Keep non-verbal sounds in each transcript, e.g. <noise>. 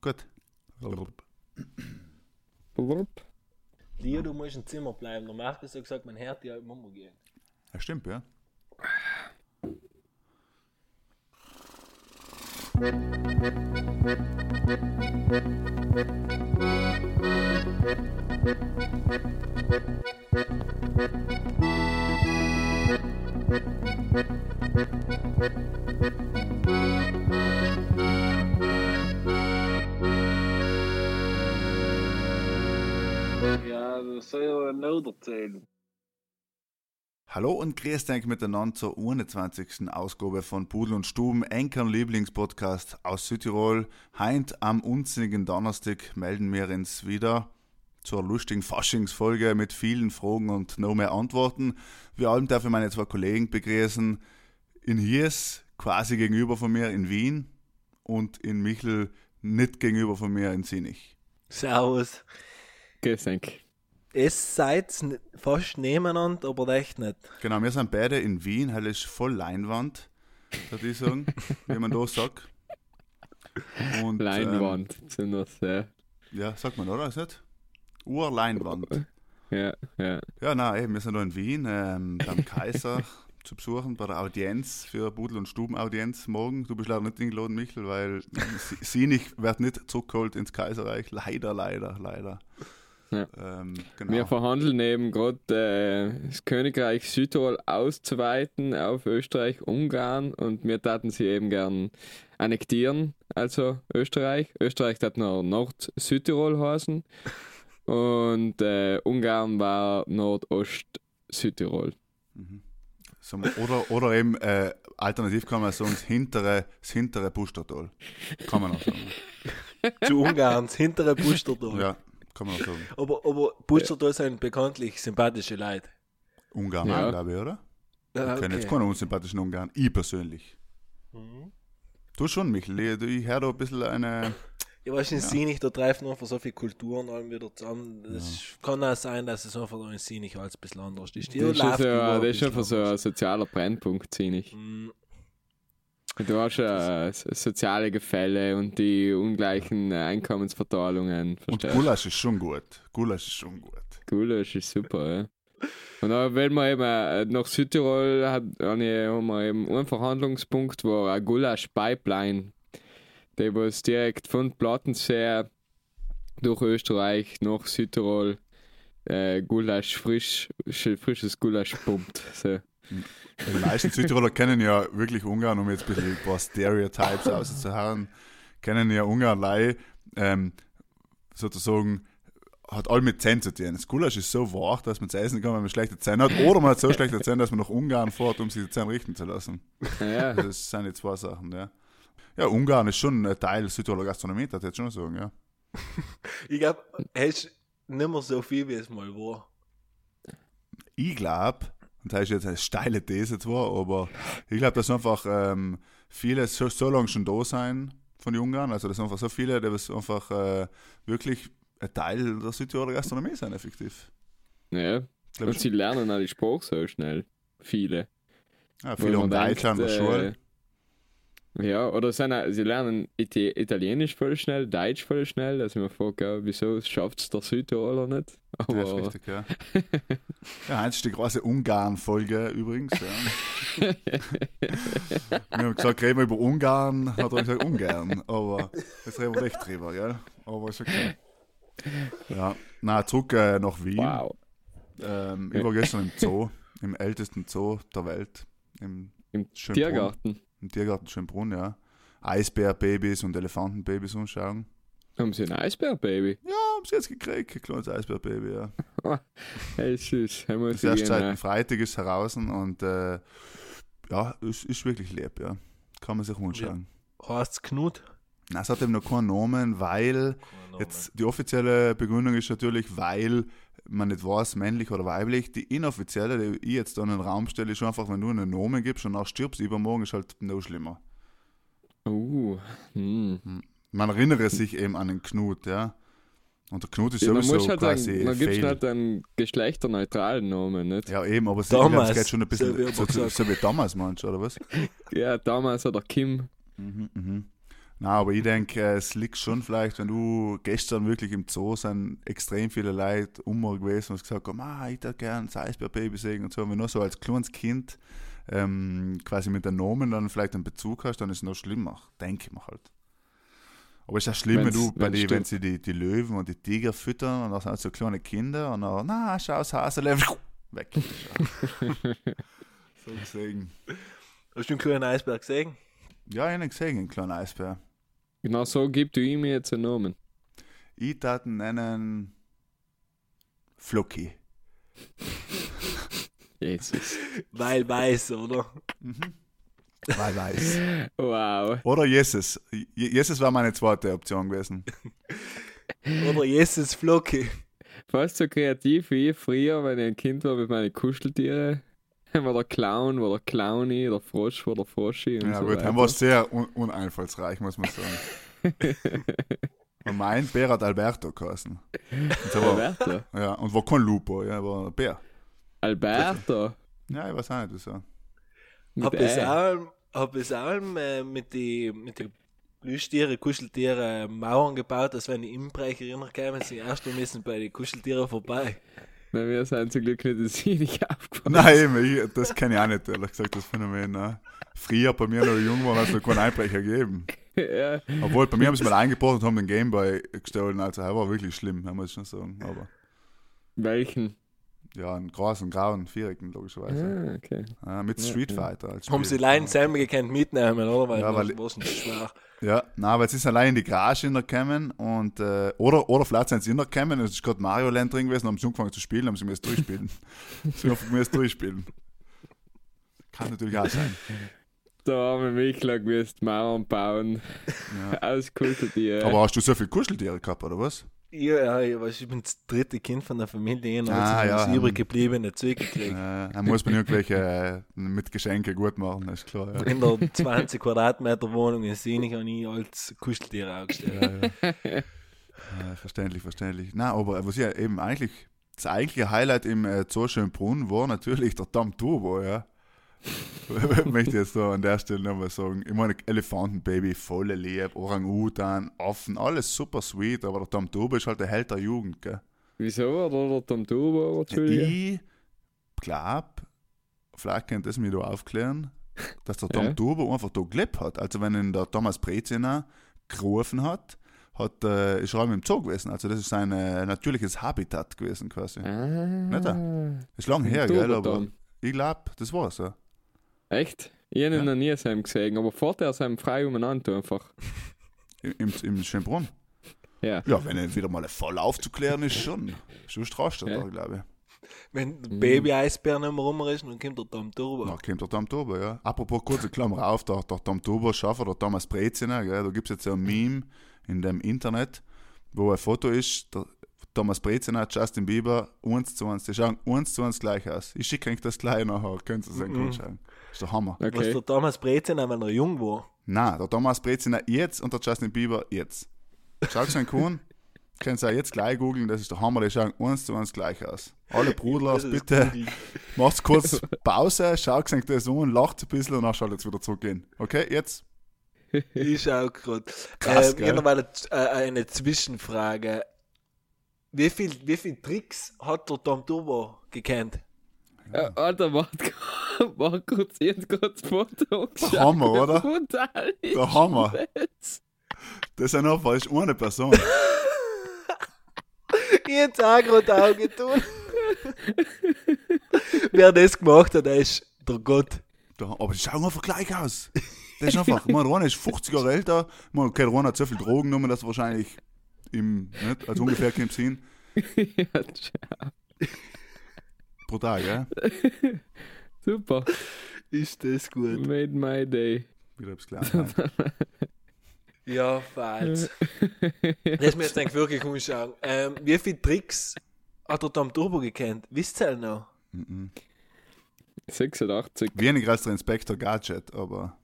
Gut. Leo, du musst im Zimmer bleiben. Der Markus hat gesagt, man hört ja im Mummo gehen. Ja, stimmt, ja. <laughs> Ja, soll ja noch erzählen. Hallo und grüßt euch miteinander zur 21. Ausgabe von Pudel und Stuben, Enkern Lieblingspodcast aus Südtirol. Heint am unsinnigen Donnerstag melden wir uns wieder zur lustigen Faschingsfolge mit vielen Fragen und noch mehr Antworten. Wie allem darf ich meine zwei Kollegen begrüßen. In Hiers, quasi gegenüber von mir in Wien und in Michel, nicht gegenüber von mir in Sinich. Servus. Geschenk. Es seid fast nebeneinander, aber echt nicht. Genau, wir sind beide in Wien, halt ist voll Leinwand, würde ich sagen, wie man da sagt. Und, Leinwand sind das, ja. Ähm, ja, sagt man, oder? Ist nicht? Urleinwand. Ja, ja. Ja, nein, eben, wir sind da in Wien ähm, beim Kaiser <laughs> zu besuchen, bei der Audienz für Budel- und Stubenaudienz morgen. Du bist leider nicht eingeladen, Michel, weil sie, sie nicht, wird nicht zurückgeholt ins Kaiserreich. Leider, leider, leider. Ja. Ähm, genau. Wir verhandeln eben gerade äh, das Königreich Südtirol auszuweiten auf Österreich, Ungarn und wir taten sie eben gern annektieren, also Österreich. Österreich hat noch Nord-Südtirol heißen und äh, Ungarn war Nordost-Südtirol. So, oder, oder eben äh, alternativ kann man sagen, das hintere, das hintere Pustertal. Kann man auch sagen. Zu Ungarns hintere Bustertal. Ja, kann man auch sagen. <laughs> Aber, aber Bustertal sind bekanntlich sympathische Leute. Ungarn, Ja. glaube ich, oder? Ja, Ich kenne jetzt keinen unsympathischen Ungarn. Ich persönlich. Mhm. Du schon, Michel. Ich, ich höre da ein bisschen eine. <laughs> Ja, weißt du, in Sinich, da treffen einfach so viele Kulturen allem wieder zusammen. Das kann auch sein, dass es einfach da in Sinich alles ein bisschen anders ist. Die Das ist, schon läuft so, überall das ist ein einfach so ein sozialer Brennpunkt, ziemlich. ich. Du hast ja so- soziale Gefälle und die ungleichen Einkommensverteilungen. Und? Gulasch ist schon gut. Gulasch ist schon gut. Gulasch ist super, ja. Und dann, wenn man eben äh, nach Südtirol hat, haben wir eben einen Verhandlungspunkt, wo eine Gulasch-Pipeline, die was direkt von Plattensee durch Österreich nach Südtirol äh, Gulasch frisch, sch- frisches Gulasch pumpt. So. Die meisten Südtiroler kennen ja wirklich Ungarn, um jetzt ein bisschen ein paar Stereotypes auszuhauen, kennen ja Ungarn lei, ähm, sozusagen hat all mit Zähnen zu tun. Das Gulasch ist so wach, dass man es essen kann, wenn man schlechte Zähne hat, oder man hat so schlechte Zähne, dass man nach Ungarn fährt, um sich die Zähne richten zu lassen. Ja, Das sind die zwei Sachen, ja. Ja, Ungarn ist schon ein Teil Südtiroler Gastronomie, das jetzt schon sagen, ja. <laughs> Ich glaube, es ist nicht mehr so viel, wie es mal war. Ich glaube, und das ist jetzt eine steile These zwar, aber ich glaube, dass einfach ähm, viele so, so lange schon da sein von den Ungarn, also dass einfach so viele, die einfach äh, wirklich ein Teil der Südtiroler Gastronomie sind, effektiv. ja. Glaub, Und sie lernen auch die Sprache so schnell. Viele. ja, viele haben denkt, Deutsch an der Schule. Ja, oder sind auch, sie lernen Ita Italienisch voll schnell, Deutsch voll schnell, dass ich mir frage, ja, wieso schafft es der Südtiroler nicht? Ja, ist Aber richtig, ja. <laughs> Ja, eins ist die große Ungarn-Folge übrigens. Ja. <laughs> wir haben gesagt, reden wir über Ungarn, hat er gesagt, Ungarn. Aber jetzt reden wir nicht drüber, gell? Aber ist okay. Ja, na, zurück äh, nach Wien. wow. Ähm, ich war gestern im Zoo, im ältesten Zoo der Welt. Im, Im. Tiergarten im Tiergarten Schönbrunn, ja. Eisbärbabys und Elefantenbabys anschauen. haben sie ein Eisbärbaby. Ja, haben sie jetzt gekriegt, ein kleines Eisbärbaby, ja. <laughs> Hey, süß. Das gehen, seit äh, Freitag ist heraus und äh, ja, ist, ist wirklich lieb, ja. Kann man sich anschauen. Heißt es Knut? Nein, es hat eben noch keinen Namen, weil jetzt die offizielle Begründung ist natürlich, weil man nicht weiß, männlich oder weiblich. Die inoffizielle, die ich jetzt da in den Raum stelle, ist einfach, wenn du einen Namen gibst und auch stirbst, übermorgen ist halt noch schlimmer. Uh, hm. Man erinnere sich eben an den Knut, ja. Und der Knut ist Ja, man sowieso muss halt quasi sagen, man gibt halt einen geschlechterneutralen Namen, nicht? Ja, eben, aber es geht schon ein bisschen so wie so, so, gesagt so wie damals, meinst du, oder was? <laughs> Ja, damals hat er Kim. Mhm, mhm. Na, aber ich denke, äh, es liegt schon vielleicht, wenn du gestern wirklich im Zoo sind extrem viele Leute um gewesen und gesagt haben, ah, ich hätte gern das Eisbärbaby sehen und so. Und wenn du so als kleines Kind ähm, quasi mit den Nomen dann vielleicht einen Bezug hast, dann ist es noch schlimmer, denke ich mir halt. Aber es ist ja schlimm, wenn du, bei die, wenn sie die, die Löwen und die Tiger füttern und da sind so kleine Kinder und dann, na, schau, das Hasele, <laughs> weg. <laughs> so gesehen. Hast du einen kleinen Eisberg gesehen? Ja, ich habe ihn gesehen, einen kleinen Eisbär. Genau so gibt du ihm jetzt einen Namen. Ich tat ihn nennen Floki. <laughs> Jesus. Weil weiß, oder? Weil weiß. Wow. Oder Jesus. Je- Jesus war meine zweite Option gewesen. <laughs> Oder Jesus Flocki. Fast so kreativ wie ich früher, wenn ich ein Kind war mit meinen Kuscheltieren. <laughs> War der Clown, war der Clowny, der Frosch, war der Froschi und Ja so gut, weiter. war sehr un uneinfallsreich, muss man sagen. <laughs> und mein Bär hat Alberto geheißen. Alberto. ja, und war kein Lupo, ja, war ein Bär. Alberto. Ja, ich weiß auch nicht, wieso. Hab es auch, hab es auch äh, mit den mit die Plüschtiere, Kuscheltiere äh, Mauern gebaut, dass wenn die Inbrecher reinkommen, sie erst mal müssen bei den Kuscheltieren vorbei. Nein, wir sind zum Glück nicht, dass ich nicht <laughs> aufgefallen Nein, ich, das kenne ich auch nicht, ehrlich gesagt, das Phänomen. Ne? Früher bei mir, noch jung war, hat es noch keinen Einbrecher gegeben. ja. Obwohl, bei mir haben sie mal eingebracht und haben den Gameboy gestohlen, also er war wirklich schlimm, muss ich schon sagen. Aber Welchen? Ja, einen großen, grauen, vierecken, logischerweise. Ah, okay. Ja, mit Street Fighter. Als Haben sie allein selber gekannt mitnehmen, oder? Weil Ja, weil- nicht schwer. Ja, nein, aber jetzt ist allein in die Garage hintergekommen und, äh, oder, oder vielleicht sind sie hintergekommen und es ist gerade Mario Land drin gewesen und haben sie angefangen zu spielen, haben sie mir das durchspielen. <laughs> sie haben mir das durchspielen. Kann natürlich auch sein. Da haben wir Michler gewusst, Mauern bauen, Ja. Auskultiert. Aber hast du so viele Kuscheltiere gehabt, oder was? Ja, ja, ich, bin das dritte Kind von der Familie, und Ah, ja, das übrig gebliebene zurückgekriegt. Äh, dann muss man irgendwelche äh, mit Geschenke gut machen, ist klar. Ja. In der 20 Quadratmeter Wohnung in Sinich habe ich als Kuscheltiere aufgestellt. Ja, ja. ja, verständlich, verständlich. Na, aber was ja eben eigentlich, das eigentliche Highlight im äh, Zoo Schönbrunn war natürlich der Dam Turbo, ja. <laughs> Möchte jetzt da an der Stelle nochmal sagen. Ich meine, Elefantenbaby, volle Liebe, Orang-Utan, Affen, alles super sweet, aber der Dam Turbo ist halt der Held der Jugend, gell. Wieso war da der Tom Turbo? Entschuldige. Ich glaube, vielleicht könnt es mir da aufklären, dass der <laughs> Tom Ja. Turbo einfach da gelebt hat. Also wenn ihn der Thomas Breziner gerufen hat, hat äh, ist er auch im Zoo gewesen. Also das ist sein äh, natürliches Habitat gewesen quasi. Ah. Nicht Ist lang her, gell? Aber Tom. ich glaube, das war so. Echt? Ich habe ihn Ja. noch nie sein gesehen, aber vorher sein frei umeinander einfach. Im, im, im Schönbrunn. Ja. Ja, wenn er wieder mal voll aufzuklären ist, schon. Schon strahlst du Ja. da, glaube Wenn der Mhm. Baby-Eisbär nicht mehr rum ist, dann kommt der Tom ich. Turbo. Da kommt der Tom Turbo, ja. Apropos kurze Klammer auf, der, der Tom Turbo Schaffer, der Thomas Breziner, gell? Da gibt es jetzt so ein Meme in dem Internet, wo ein Foto ist, der Thomas Breziner, Justin Bieber, eins zu eins. Die schauen eins zu eins gleich aus. Ich schicke euch das gleich nachher, könnt ihr es dann Mhm. anschauen. Ist der Hammer. Was Okay. der Thomas Brezin, wenn er jung war. Nein, der Thomas Breziner jetzt und der Justin Bieber jetzt. Schaut euch an, könnt ihr auch jetzt gleich googeln, das ist der Hammer, die schauen eins zu eins gleich aus. Alle Brudlers, bitte macht kurz Pause, schaut euch das an, lacht ein bisschen und dann schaut jetzt wieder zurückgehen. Okay, jetzt? Ich schau gerade. Ähm, ich habe noch mal eine, äh, eine Zwischenfrage. Wie viel, wie viel Tricks hat der Tom Turbo gekannt? Äh, Alter, warte, warte kurz, ich hab gerade das Foto angeschaut. Hammer, oder? Der Hammer. Jetzt. Das ist einfach ist eine Person. <laughs> Ich hätte auch gerade Augen tun. Wer das gemacht hat, der ist der Gott. Der, aber die schauen einfach gleich aus. Das ist einfach, <laughs> ich meine, einer ist 50 Jahre älter, ich meine, okay, der eine hat so viel Drogen genommen, dass er wahrscheinlich im, nicht, als ungefähr kommt hin. <laughs> ja, tschau. Brutal, gell? super. Ist das gut? Made my day. Wieder hab's gelernt. nein. Ja, falsch. Das mir jetzt eigentlich wirklich umschauen. Ähm, wie viele Tricks hat der Tom Turbo gekannt? Wisst ihr noch? Mhm. 86. Weniger als der Inspector Gadget, aber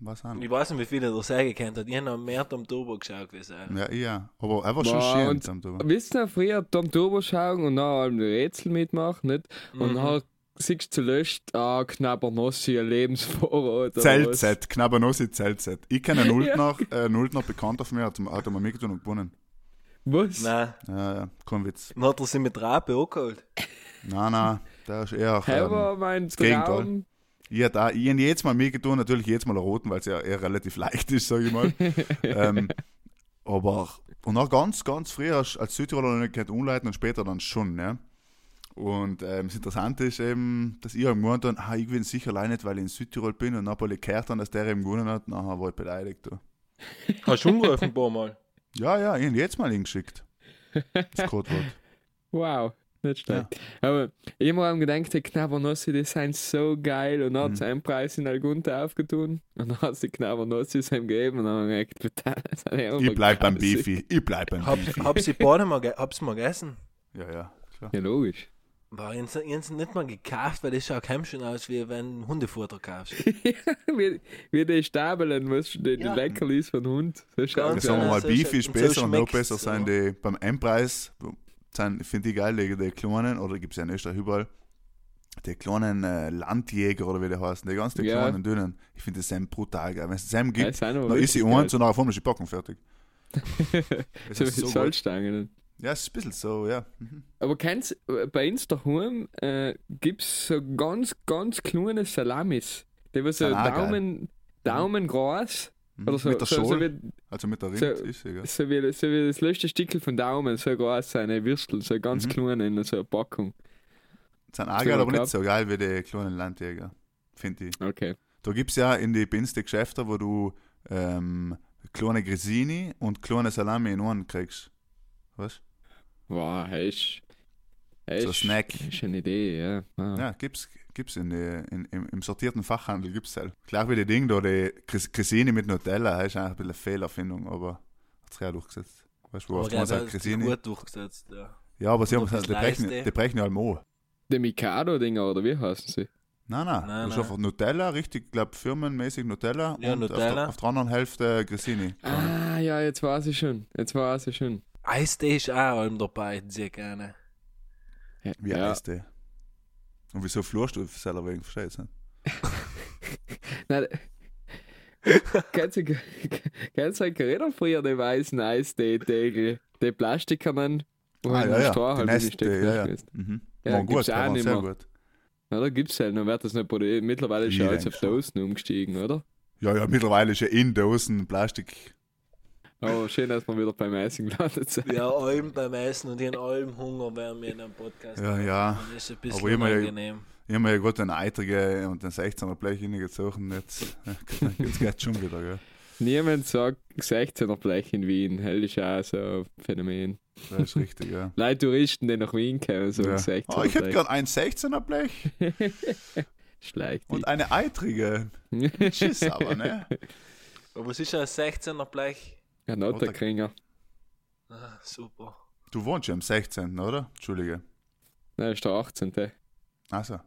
was auch nicht. Ich weiß nicht, wie viele der sehr gekannt hat. Ich habe noch mehr Tom Turbo geschaut wie er. Ja, ja. Aber er war schon Wow, schön. Tom Turbo. Wisst ihr, früher Tom Turbo schauen und dann allem Rätsel mitmachen, nicht? Und Mhm. dann siehst du zuletzt, ah, Knabbernossi, ein Lebensvorrat. Zeltset, Knabbernossi Zeltset. Ich kenne einen Nulltner, äh, Nulltner bekannt auf mir, hat, hat er mal mitgetan und gewonnen. Was? Nein, Ja, ja, kein Witz. dann hat er sie mit Rape auch geholt. Nein, nein, der ist eher. Ähm, war mein Gegenteil. Ich habe da, ich hab jedes Mal mitgetan, natürlich jedes Mal einen roten, weil es ja eher relativ leicht ist, sage ich mal. <laughs> ähm, aber, und auch ganz, ganz früh als, als Südtiroler noch nicht gehört umleiten und später dann schon, ne? Und ähm, das Interessante ist eben, dass ich am gemeint habe, ah, ich bin sicher allein nicht, weil ich in Südtirol bin und ich gehört, dann, dass der eben gewonnen hat, nachher war ich beleidigt. Du. Hast du umgerufen ein paar Mal? Ja, ja, ich habe ihn jetzt mal hingeschickt. Das Codewort. <laughs> Wow, nicht schlecht. Aber ich habe mir gedacht, die Knabbernossi, die sind so geil und dann hat Mhm. einen Preis in Algunta aufgetun und dann hat sie die Knabbernossis ihm gegeben und dann habe ich gedacht, total, das sind ja Ich bleib beim. Beefy, ich bleib beim Hab, Beefy. hab sie beide mal, ge hab's mal gegessen. Ja, ja, klar. Ja, logisch. War ich hab's nicht mal gekauft, weil das schaut heim schon aus, wie wenn du Hundefutter kaufst. <laughs> wie, wie die Stabeln, was die, die Ja. Leckerlis von Hund. So schaut Ganz Ja, es sagen wir mal, so Beefy schmeckt- ist so besser und noch besser sind ja. die beim M-Preis, sind- finde ich geil, die, die kleinen, oder gibt es ja in Österreich überall, die kleinen äh, Landjäger oder wie die heißen, die ganz die Ja. kleinen, dünnen. Ich finde das Sam brutal geil. Wenn es Sam Ja, gibt, aber dann ist sie eins und nachher vorne <laughs> ist die Packung fertig. So wie so. Salzstangen. Ja, es ist ein bisschen so, ja. Mhm. Aber kennst bei uns daheim äh, gibt es so ganz, ganz kleine Salamis. Die was so geil. Daumen, Daumen groß. Mhm. Oder so, mit der so, so, Schale, wie, also mit der Rind, so- ist gell. so, wie, so wie das letzte Stückel von Daumen, so groß seine Würstel, so ganz Mhm. klein in so einer Packung. Sind auch so geil, aber nicht so geil wie die kleinen Landjäger, finde ich. Okay. Da gibt es ja in die Bins die Geschäfte, wo du ähm, kleine Grissini und kleine Salami in einen kriegst. Weißt Wow, hast So ein Snack. Ist eine Idee, ja. Ah. Ja, gibt's, gibt's in die, in, im, im sortierten Fachhandel gibt's halt. Klar wie die Ding da, die Grissini mit Nutella, das ist eigentlich ein bisschen eine Fehlerfindung, aber hat sich ja durchgesetzt. Weißt du, wo oft der man sagt Grissini. gut durchgesetzt, ja. Ja, aber sie haben gesagt, die brechen, die brechen ja allem an. Die Mikado-Dinger, oder wie heißen sie? Nein, nein, Nein, das ist nein. einfach Nutella, richtig, glaube firmenmäßig Nutella Ja, und Auf, Nutella. der, auf der anderen Hälfte Grissini. Ah, ja, jetzt weiß ich schon. Jetzt weiß ich schon. Eistee ist auch allem dabei, sehr gerne. Ja, Wie ja. heißt der? Und wieso flurst du selber wegen, verstehst du nicht? Nein, du einen Geräte früher, die weißen Eistee-Tegel? Die Plastikernen, wo Ah, ja, den ja, Stroh halt Neste, ja, ja. ist. Mhm. Ja, gibt's gut, auch nicht mehr. gut. Ja, da gibt's halt, dann wird das nicht produziert. Mittlerweile ist Ich ja alles auf. Dosen umgestiegen, oder? Ja, ja, mittlerweile ist ja in Dosen Plastik. Aber schön, dass wir wieder beim Essen gelandet sind. Ja, allem beim Essen und in allem Hunger während wir in einem Podcast Ja, haben. ja. Das ist ein bisschen Aber unangenehm. Ich habe mir ja gerade einen eitrigen und den 16er Blech hingezogen. Jetzt, <laughs> jetzt geht's schon wieder, gell? Niemand sagt 16er Blech in Wien. Hell ist auch so ein Phänomen. Das ist richtig, ja. <laughs> Leute Touristen, die nach Wien kommen, sagen ja. 16er Oh, ich hätte Blech. gern ein 16er Blech <laughs> Schleicht und eine eitrige. Tschüss aber, ne? Aber was ist ein 16er Blech? Ein Otterkringer. Ah, super. Du wohnst ja am 16., oder? Entschuldige. Nein, ist der 18. Also,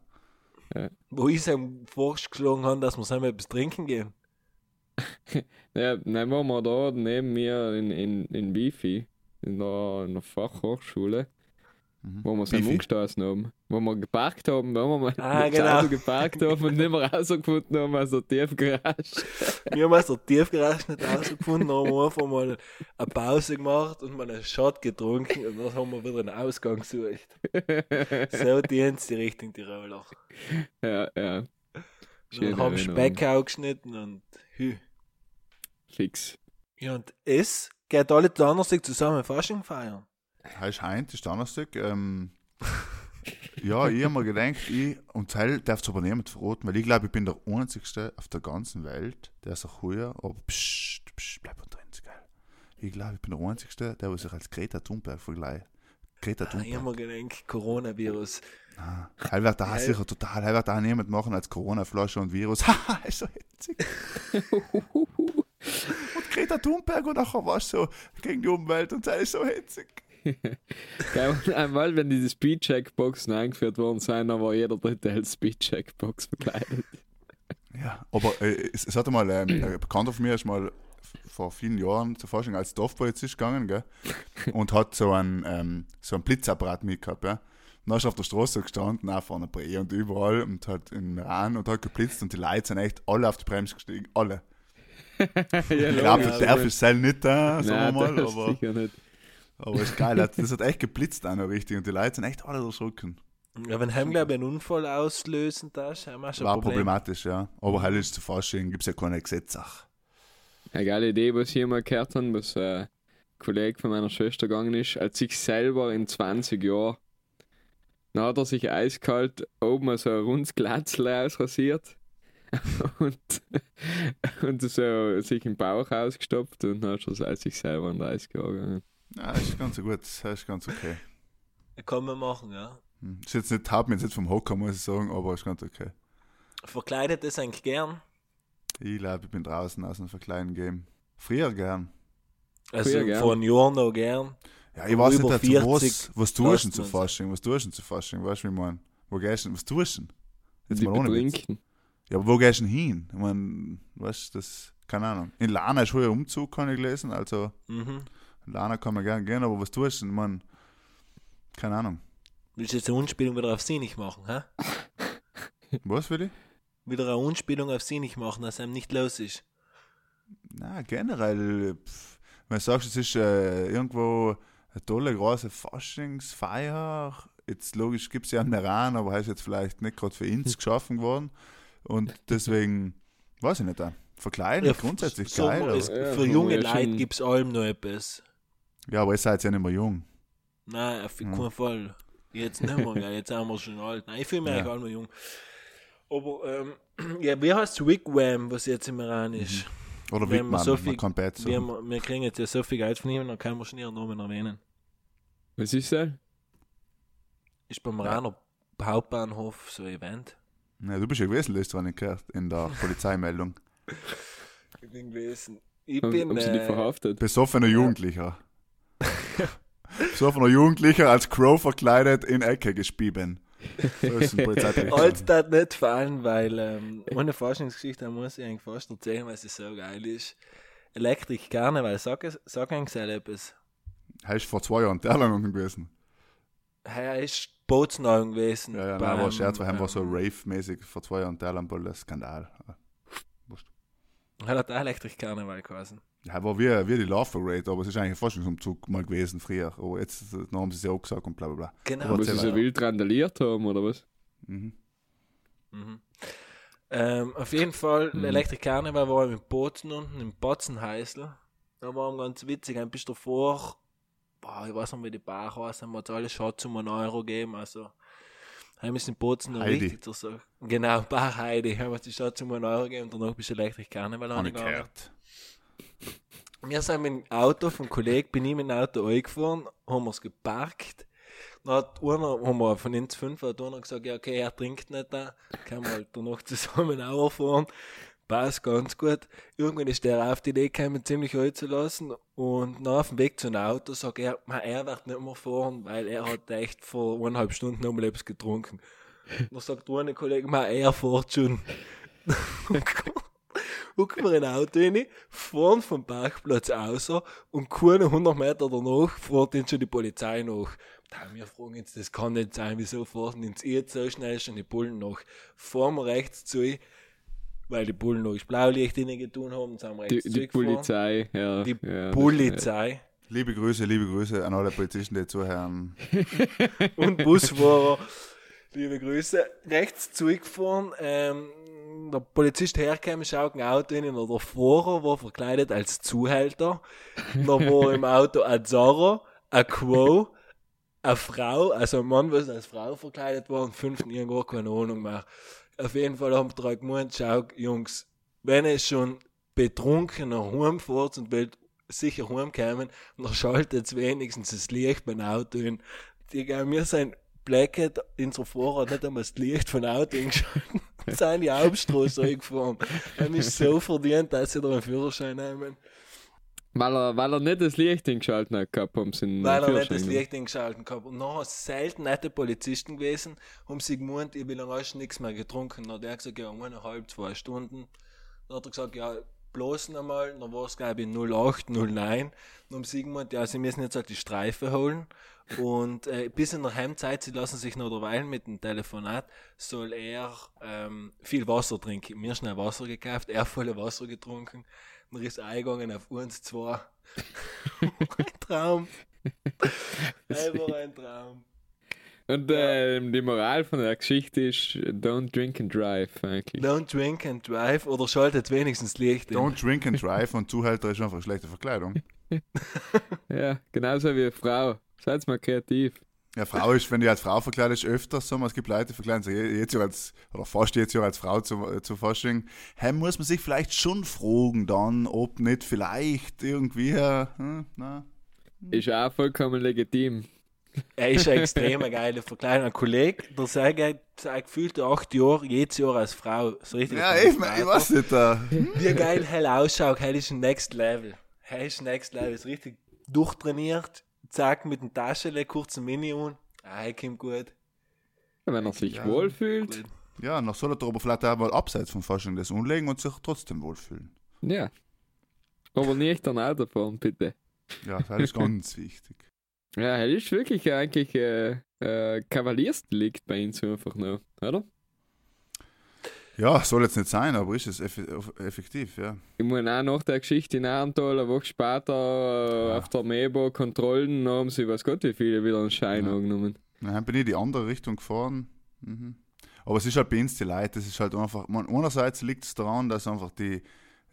Wo ich ihm vorgeschlagen habe, dass wir zusammen etwas trinken gehen. <laughs> Ja, nein, waren wir da neben mir in, in, in Bifi, in der, in der Fachhochschule, mhm. wo wir uns Bifi. umgestoßen haben. Wo wir geparkt haben, wo wir mal Ah, genau. Auto geparkt haben und nicht mehr rausgefunden haben aus der Tiefgarage. Wir haben aus der Tiefgarage nicht rausgefunden, haben wir einfach mal eine Pause gemacht und mal einen Shot getrunken und dann haben wir wieder einen Ausgang gesucht. So <laughs> dient die Richtung Tiroler. ja, ja. Schöne Und haben. Speck auch geschnitten und hü. Fix. Ja, und es geht alle Donnerstag zusammen Fasching feiern. Heißt Heint, ist Donnerstag. Ähm, <laughs> ja, ich habe mir gedacht, ich, und Teil darf es aber niemand verraten, weil ich glaube, ich bin der Einzige auf der ganzen Welt, der sich heuer, aber pssst, pssst, bleib unter uns, geil. Ich glaube, ich bin der Einzige, der sich als Greta Thunberg vergleicht. Greta Ah, ich habe Thunberg. mir gedacht, Coronavirus. Ah, Heil wird da <laughs> sicher total, heil wird da niemand machen als Corona-Flasche und Virus. <laughs> Haha, ist so hitzig. und Greta Thunberg und nachher war so gegen die Umwelt und sei so hitzig. <laughs> Einmal, wenn diese Speed-Checkboxen eingeführt worden sind, dann war jeder dritte als Speed-Checkbox verkleidet. Ja, aber äh, es, es hatte mal, ähm, ein Bekannter von mir ist mal vor vielen Jahren zur Forschung als Dorfpolizist gegangen, gell? <laughs> Und hat so einen, ähm, so einen Blitzapparat mitgehabt, ja? dann ist er auf der Straße gestanden, auch vorne Bre und überall und hat in Iran und hat geblitzt und die Leute sind echt alle auf die Bremse gestiegen. Alle. <laughs> ja, Ich glaube, der darf ist selber nicht da, sagen wir mal, aber, sicher nicht. Aber ist geil. Das hat echt geblitzt auch noch richtig und die Leute sind echt alle erschrocken. Ja, wenn heim, glaube ich, einen Unfall auslösen darf, haben wir schon War ein Problem. problematisch, ja. Aber heute ist zu Fasching, gibt es ja keine Gesetze. Eine geile Idee, was ich mal gehört habe, was ein Kollege von meiner Schwester gegangen ist, als sich selber in 20 Jahren. Dann hat er sich eiskalt oben so ein rundes Glatzel ausrasiert <laughs> und, und so sich im Bauch ausgestopft und dann hat er als sich selber in 30 Jahren gegangen. Ja, ist ganz gut, das ist ganz okay. Kann man machen, ja. Hm. Ist jetzt nicht, haut mich jetzt nicht vom Hocker, muss ich sagen, aber ist ganz okay. Verkleidet ist eigentlich gern. Ich glaube, ich bin draußen aus einem verkleinen Game. Früher gern. Also Früher gern. vor einem Jahr noch gern. Ja, ich weiß Über nicht, dazu, 40 was, was tust du denn zu. Fasching? Was tust du denn zu Fasching? Weißt du, wie ich meine? Wo gehst du denn? Was tust du denn? Jetzt Die mal ohne betrinken. Ja, aber wo gehst du denn hin? Ich meine, weißt du, das, keine Ahnung. In Lana ist heuer Umzug, kann ich lesen, also Mhm. Lana kann man gerne gehen, aber was tust du meine, keine Ahnung. Willst du jetzt eine Unspielung wieder auf sie nicht machen, hä? <laughs> Was will ich? Wieder eine Unspielung auf sie nicht machen, dass einem nicht los ist. Na, generell, pff, wenn du sagst, es ist äh, irgendwo eine tolle, große Faschingsfeier, jetzt logisch gibt es ja einen Iran, aber heißt jetzt vielleicht nicht gerade für uns <laughs> geschaffen worden. Und deswegen, weiß ich nicht, äh, verkleiden ist grundsätzlich so, geil. es, Ja, für junge man ja Leute gibt es allem noch etwas. Ja, aber ihr seid ja nicht mehr jung. Nein, auf Ja. keinen Fall. Jetzt nicht mehr, gell, jetzt sind wir schon alt. Nein, ich fühle mich Ja. eigentlich auch noch jung. Aber, ähm, ja, wie heißt Wigwam, was jetzt im Iran ist? Oder man Wittmann, so viel- man kann Wir, haben- wir kriegen jetzt ja so viel Geld von ihm, dann können wir schon ihren Namen erwähnen. Was ist das? Ist beim Iraner Hauptbahnhof so ein Event. Ja, du bist ja gewesen, wenn ich gehört, in der <laughs> Polizeimeldung. Ich bin gewesen. Ich Haben, bin. haben sie dich Äh, verhaftet? Besoffener Jugendlicher. <laughs> Besoffener Jugendlicher als Crow verkleidet in Ecke gespieben. So ist. Alt <laughs> das nicht fallen, weil ähm, ohne Forschungsgeschichte muss ich eigentlich fast erzählen, weil sie so geil ist. Elektrik gerne, weil sag, es- sag eigentlich etwas. Er ist vor zwei Jahren der unten gewesen. Er ist Bootsneuung gewesen. Ja, ja, nein, beim, war Scherz, weil er war so ähm, Rave-mäßig vor zwei Jahren der Ball, der Skandal. Er hat auch Elektrik Karneval geheißen. Ja, war wie, wie die Love Parade, aber es ist eigentlich ein Forschungsumzug mal gewesen früher. Aber jetzt äh, dann haben sie es ja auch gesagt und bla bla bla. Genau. Aber Wo sie so wild randaliert haben, oder was? Mhm. Mhm. Ähm, auf jeden Fall, Mhm. Elektrik Karneval war im Bozen unten, im Botzenheißel. Da war ganz witzig, ein bisschen davor, boah, ich weiß nicht, wie die Bar heißt, haben wir uns alle Schatz um einen Euro gegeben, also haben wir in Bozen noch Heidi. richtig zur Sache. Genau, Bar Heidi, haben wir uns die Schatz um einen Euro gegeben und danach bist du Elektrik Karneval angegangen. Wir sind mit dem Auto vom Kollegen, bin ich mit dem Auto eingefahren, haben wir es geparkt. Dann hat einer, haben wir von uns fünf, hat einer gesagt, ja, okay, er trinkt nicht da, können wir halt danach <laughs> zusammen auch fahren. Passt ganz gut. Irgendwann ist der auf die Idee gekommen, ziemlich alt zu lassen. Und nach auf dem Weg zu einem Auto sagt er, "Ma, er wird nicht mehr fahren, weil er hat echt vor eineinhalb Stunden noch mal etwas getrunken. Dann sagt der eine Kollege, "Ma, er fährt schon. <laughs> Gucken wir in ein Auto rein, fahren vom Parkplatz aus und keine 100 Meter danach fährt ihn schon die Polizei nach. Da wir fragen jetzt, das kann nicht sein, wieso fahren uns jetzt so schnell schon die Bullen nach? Fahren wir rechts zu, weil die Bullen noch das Blaulicht innen getan haben, sind wir Die, rechts die zurückgefahren. Polizei, ja. Die ja, Polizei Liebe Grüße, liebe Grüße an alle Polizisten, die zuhören. <laughs> und Busfahrer. Liebe Grüße. Rechts zurückgefahren. Ähm, der Polizist herkam, schaut ein Auto rein und der Fahrer war verkleidet als Zuhälter. Da war <laughs> im Auto ein Zara, ein Quo, eine Frau, also ein Mann, was als Frau verkleidet war und fünften irgendwo keine Ahnung mehr. Auf jeden Fall haben wir drei gemeint, schau, Jungs, wenn es schon betrunken nach Hause fährt und will sicher heimkommen, dann schaltet wenigstens das Licht beim Auto hin. Die, wir sind Blackhead, unser Fahrer hat nicht einmal das Licht von Auto eingeschaltet. <laughs> sind die Hauptstraße eingefahren. Er ist so verdient, dass sie da einen Führerschein nehmen. Weil er, weil er nicht das Licht eingeschaltet hat gehabt, haben sie Weil er nicht das Licht eingeschaltet gehabt. Und nachher selten nette Polizisten gewesen, haben sie gemeint, ich will lange schon nichts mehr getrunken. Dann hat er gesagt, ja, eineinhalb, zwei Stunden. Dann hat er gesagt, ja, bloß einmal, dann war es glaube ich 08, 09, und um Sigmund, ja, sie müssen jetzt halt die Streife holen. Und äh, bis in der Heimzeit, sie lassen sich noch derweil mit dem Telefonat, soll er ähm, viel Wasser trinken. Mir schnell Wasser gekauft, er volle Wasser getrunken. Dann ist eingegangen auf uns zwei. <laughs> ein Traum. <laughs> Einfach ein Traum. Und äh, die Moral von der Geschichte ist, don't drink and drive, eigentlich. Don't drink and drive oder schaltet wenigstens Licht. Don't drink and <laughs> drive und Zuhälter ist einfach schlechte Verkleidung. <laughs> Ja, genauso wie eine Frau. Seid mal kreativ. Ja, Frau ist, wenn die als Frau verkleidet ist, öfters so, es gibt Leute, die verkleiden sich je- jetzt Jahr als, oder fast jetzt Jahr als Frau zu, zu Fasching. Hey, muss man sich vielleicht schon fragen dann, ob nicht vielleicht irgendwie, hm, na, Ist auch vollkommen legitim. Er ist eine <laughs> extrem geile Verkleidung. Ein Kollege, der sagt, seit gefühlte acht Jahre, jedes Jahr als Frau. So richtig. Ja, ich, ich weiß nicht, da. Wie geil hell ausschaut, hell ist ein Next Level. Hell ist Next Level, ist richtig durchtrainiert. Zack, mit dem Taschenle, kurzen Mini und. Ah, hey, kommt gut. Wenn er sich Ja. wohlfühlt. Ja, noch soll er aber vielleicht auch mal abseits vom Fasching das umlegen und sich trotzdem wohlfühlen. Ja. Aber nicht an Auto fahren, bitte. Ja, das ist ganz <laughs> wichtig. Ja, das ist wirklich eigentlich äh, äh, Kavaliersdelikt bei uns einfach noch, oder? Ja, soll jetzt nicht sein, aber ist es eff effektiv, ja. Ich meine, auch nach der Geschichte in Ahrtal, eine Woche später äh, Ja. auf der Mebo Kontrollen haben sie, weiß Gott, wie viele wieder einen Schein Ja. angenommen. Dann bin ich die andere Richtung gefahren. Mhm. Aber es ist halt bei uns die Leute, das ist halt einfach, man, einerseits liegt es daran, dass einfach die,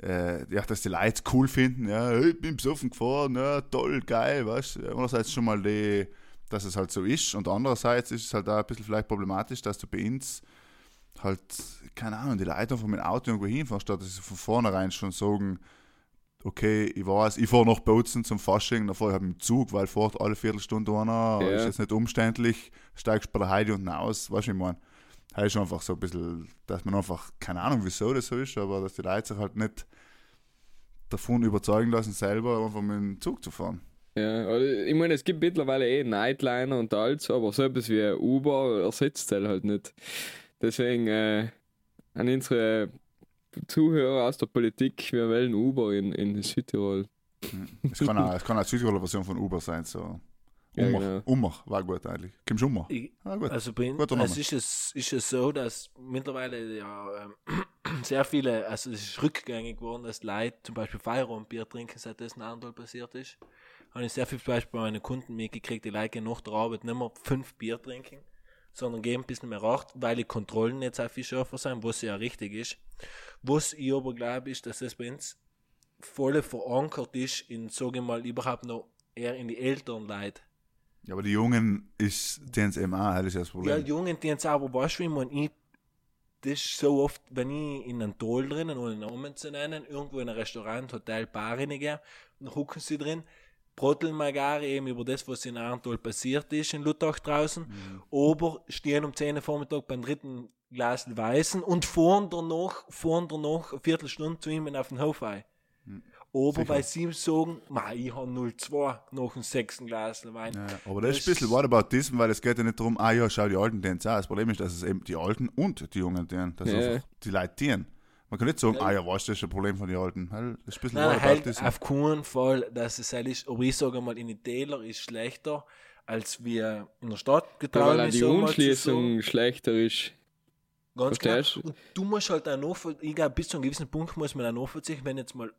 äh, ja, dass die Leute es cool finden, ja, ich bin besoffen gefahren, ja, toll, geil, weißt du. Einerseits schon mal die, dass es halt so ist und andererseits ist es halt auch ein bisschen vielleicht problematisch, dass du bei uns halt, keine Ahnung, die Leute einfach mit dem Auto irgendwo hinfahren, statt dass sie von vornherein schon sagen, okay, ich weiß, ich fahre nach Bozen zum Fasching, dann fahre ich halt mit dem Zug, weil fährt alle Viertelstunde einer, Ja. ist jetzt nicht umständlich, steigst bei der Heidi unten aus, weißt du, ich meine. Das ist einfach so ein bisschen, dass man einfach, keine Ahnung wieso das so ist, aber dass die Leute sich halt nicht davon überzeugen lassen, selber einfach mit dem Zug zu fahren. Ja, also ich meine, es gibt mittlerweile eh Nightliner und alles, aber so etwas wie ein Uber ersetzt das halt nicht. Deswegen äh, an unsere Zuhörer aus der Politik, wir wählen Uber in, in Südtirol. Es kann auch, es kann auch eine Südtiroler Version von Uber sein, so. Ja, Umach, genau. Umach, war gut eigentlich. Kommst du Umach? Ich, Ah, gut. Also uns Name. ist es, ist es so, dass mittlerweile ja ähm, <clears throat> sehr viele, also es ist rückgängig geworden, dass Leute zum Beispiel Feierabendbier trinken, seit das in Arndal passiert ist. Habe ich sehr viel zum Beispiel bei meinen Kunden mitgekriegt, die Leute gehen nach der Arbeit nicht mehr fünf Bier trinken, sondern gehen ein bisschen mehr acht, weil die Kontrollen jetzt auch viel schärfer sind, was ja richtig ist. Was ich aber glaube, ist, dass das bei uns voll verankert ist in, sage ich mal, überhaupt noch eher in die älteren Leute. Ja, aber die Jungen ist DNSMA, das ist das Ja, Problem. Jungen, die jetzt aber weißt du, man ich, das ist so oft, wenn ich in einem Toll drinnen, ohne Namen zu nennen, irgendwo in ein Restaurant, Hotel, Bar reingehe, dann hucken sie drin, brotteln mal gar eben über das, was in Arntoll passiert ist, in Luttach draußen, aber stehen um 10 Uhr Vormittag beim dritten Glas Weißen und fahren danach, fahren danach eine Viertelstunde zu ihm auf den Hof ein. Aber Sicher. weil sie ihm sagen, "Ma, ich habe 0,2 nach dem sechsten Glas Wein. Ja, aber das ist ein Das- bisschen Whataboutism, weil es geht ja nicht darum, ah ja, schau die Alten DNS an. Das Problem ist, dass es eben die Alten und die Jungen DN, dass Ja. die Leute dienen. Man kann nicht sagen, Ja. ah ja, was, das ist ein Problem von den Alten. Das ist ein bisschen Nein, halt auf keinen Fall, dass es halt ist, aber ich sage mal, in den Täler ist schlechter, als wir in der Stadt Ja, getraut weil die Umschließung schlechter ist. Ganz klar. Verstehst du? Und du musst halt auch nachvollziehen, ich glaube, bis zu einem gewissen Punkt muss man auch nachvollziehen, wenn jetzt mal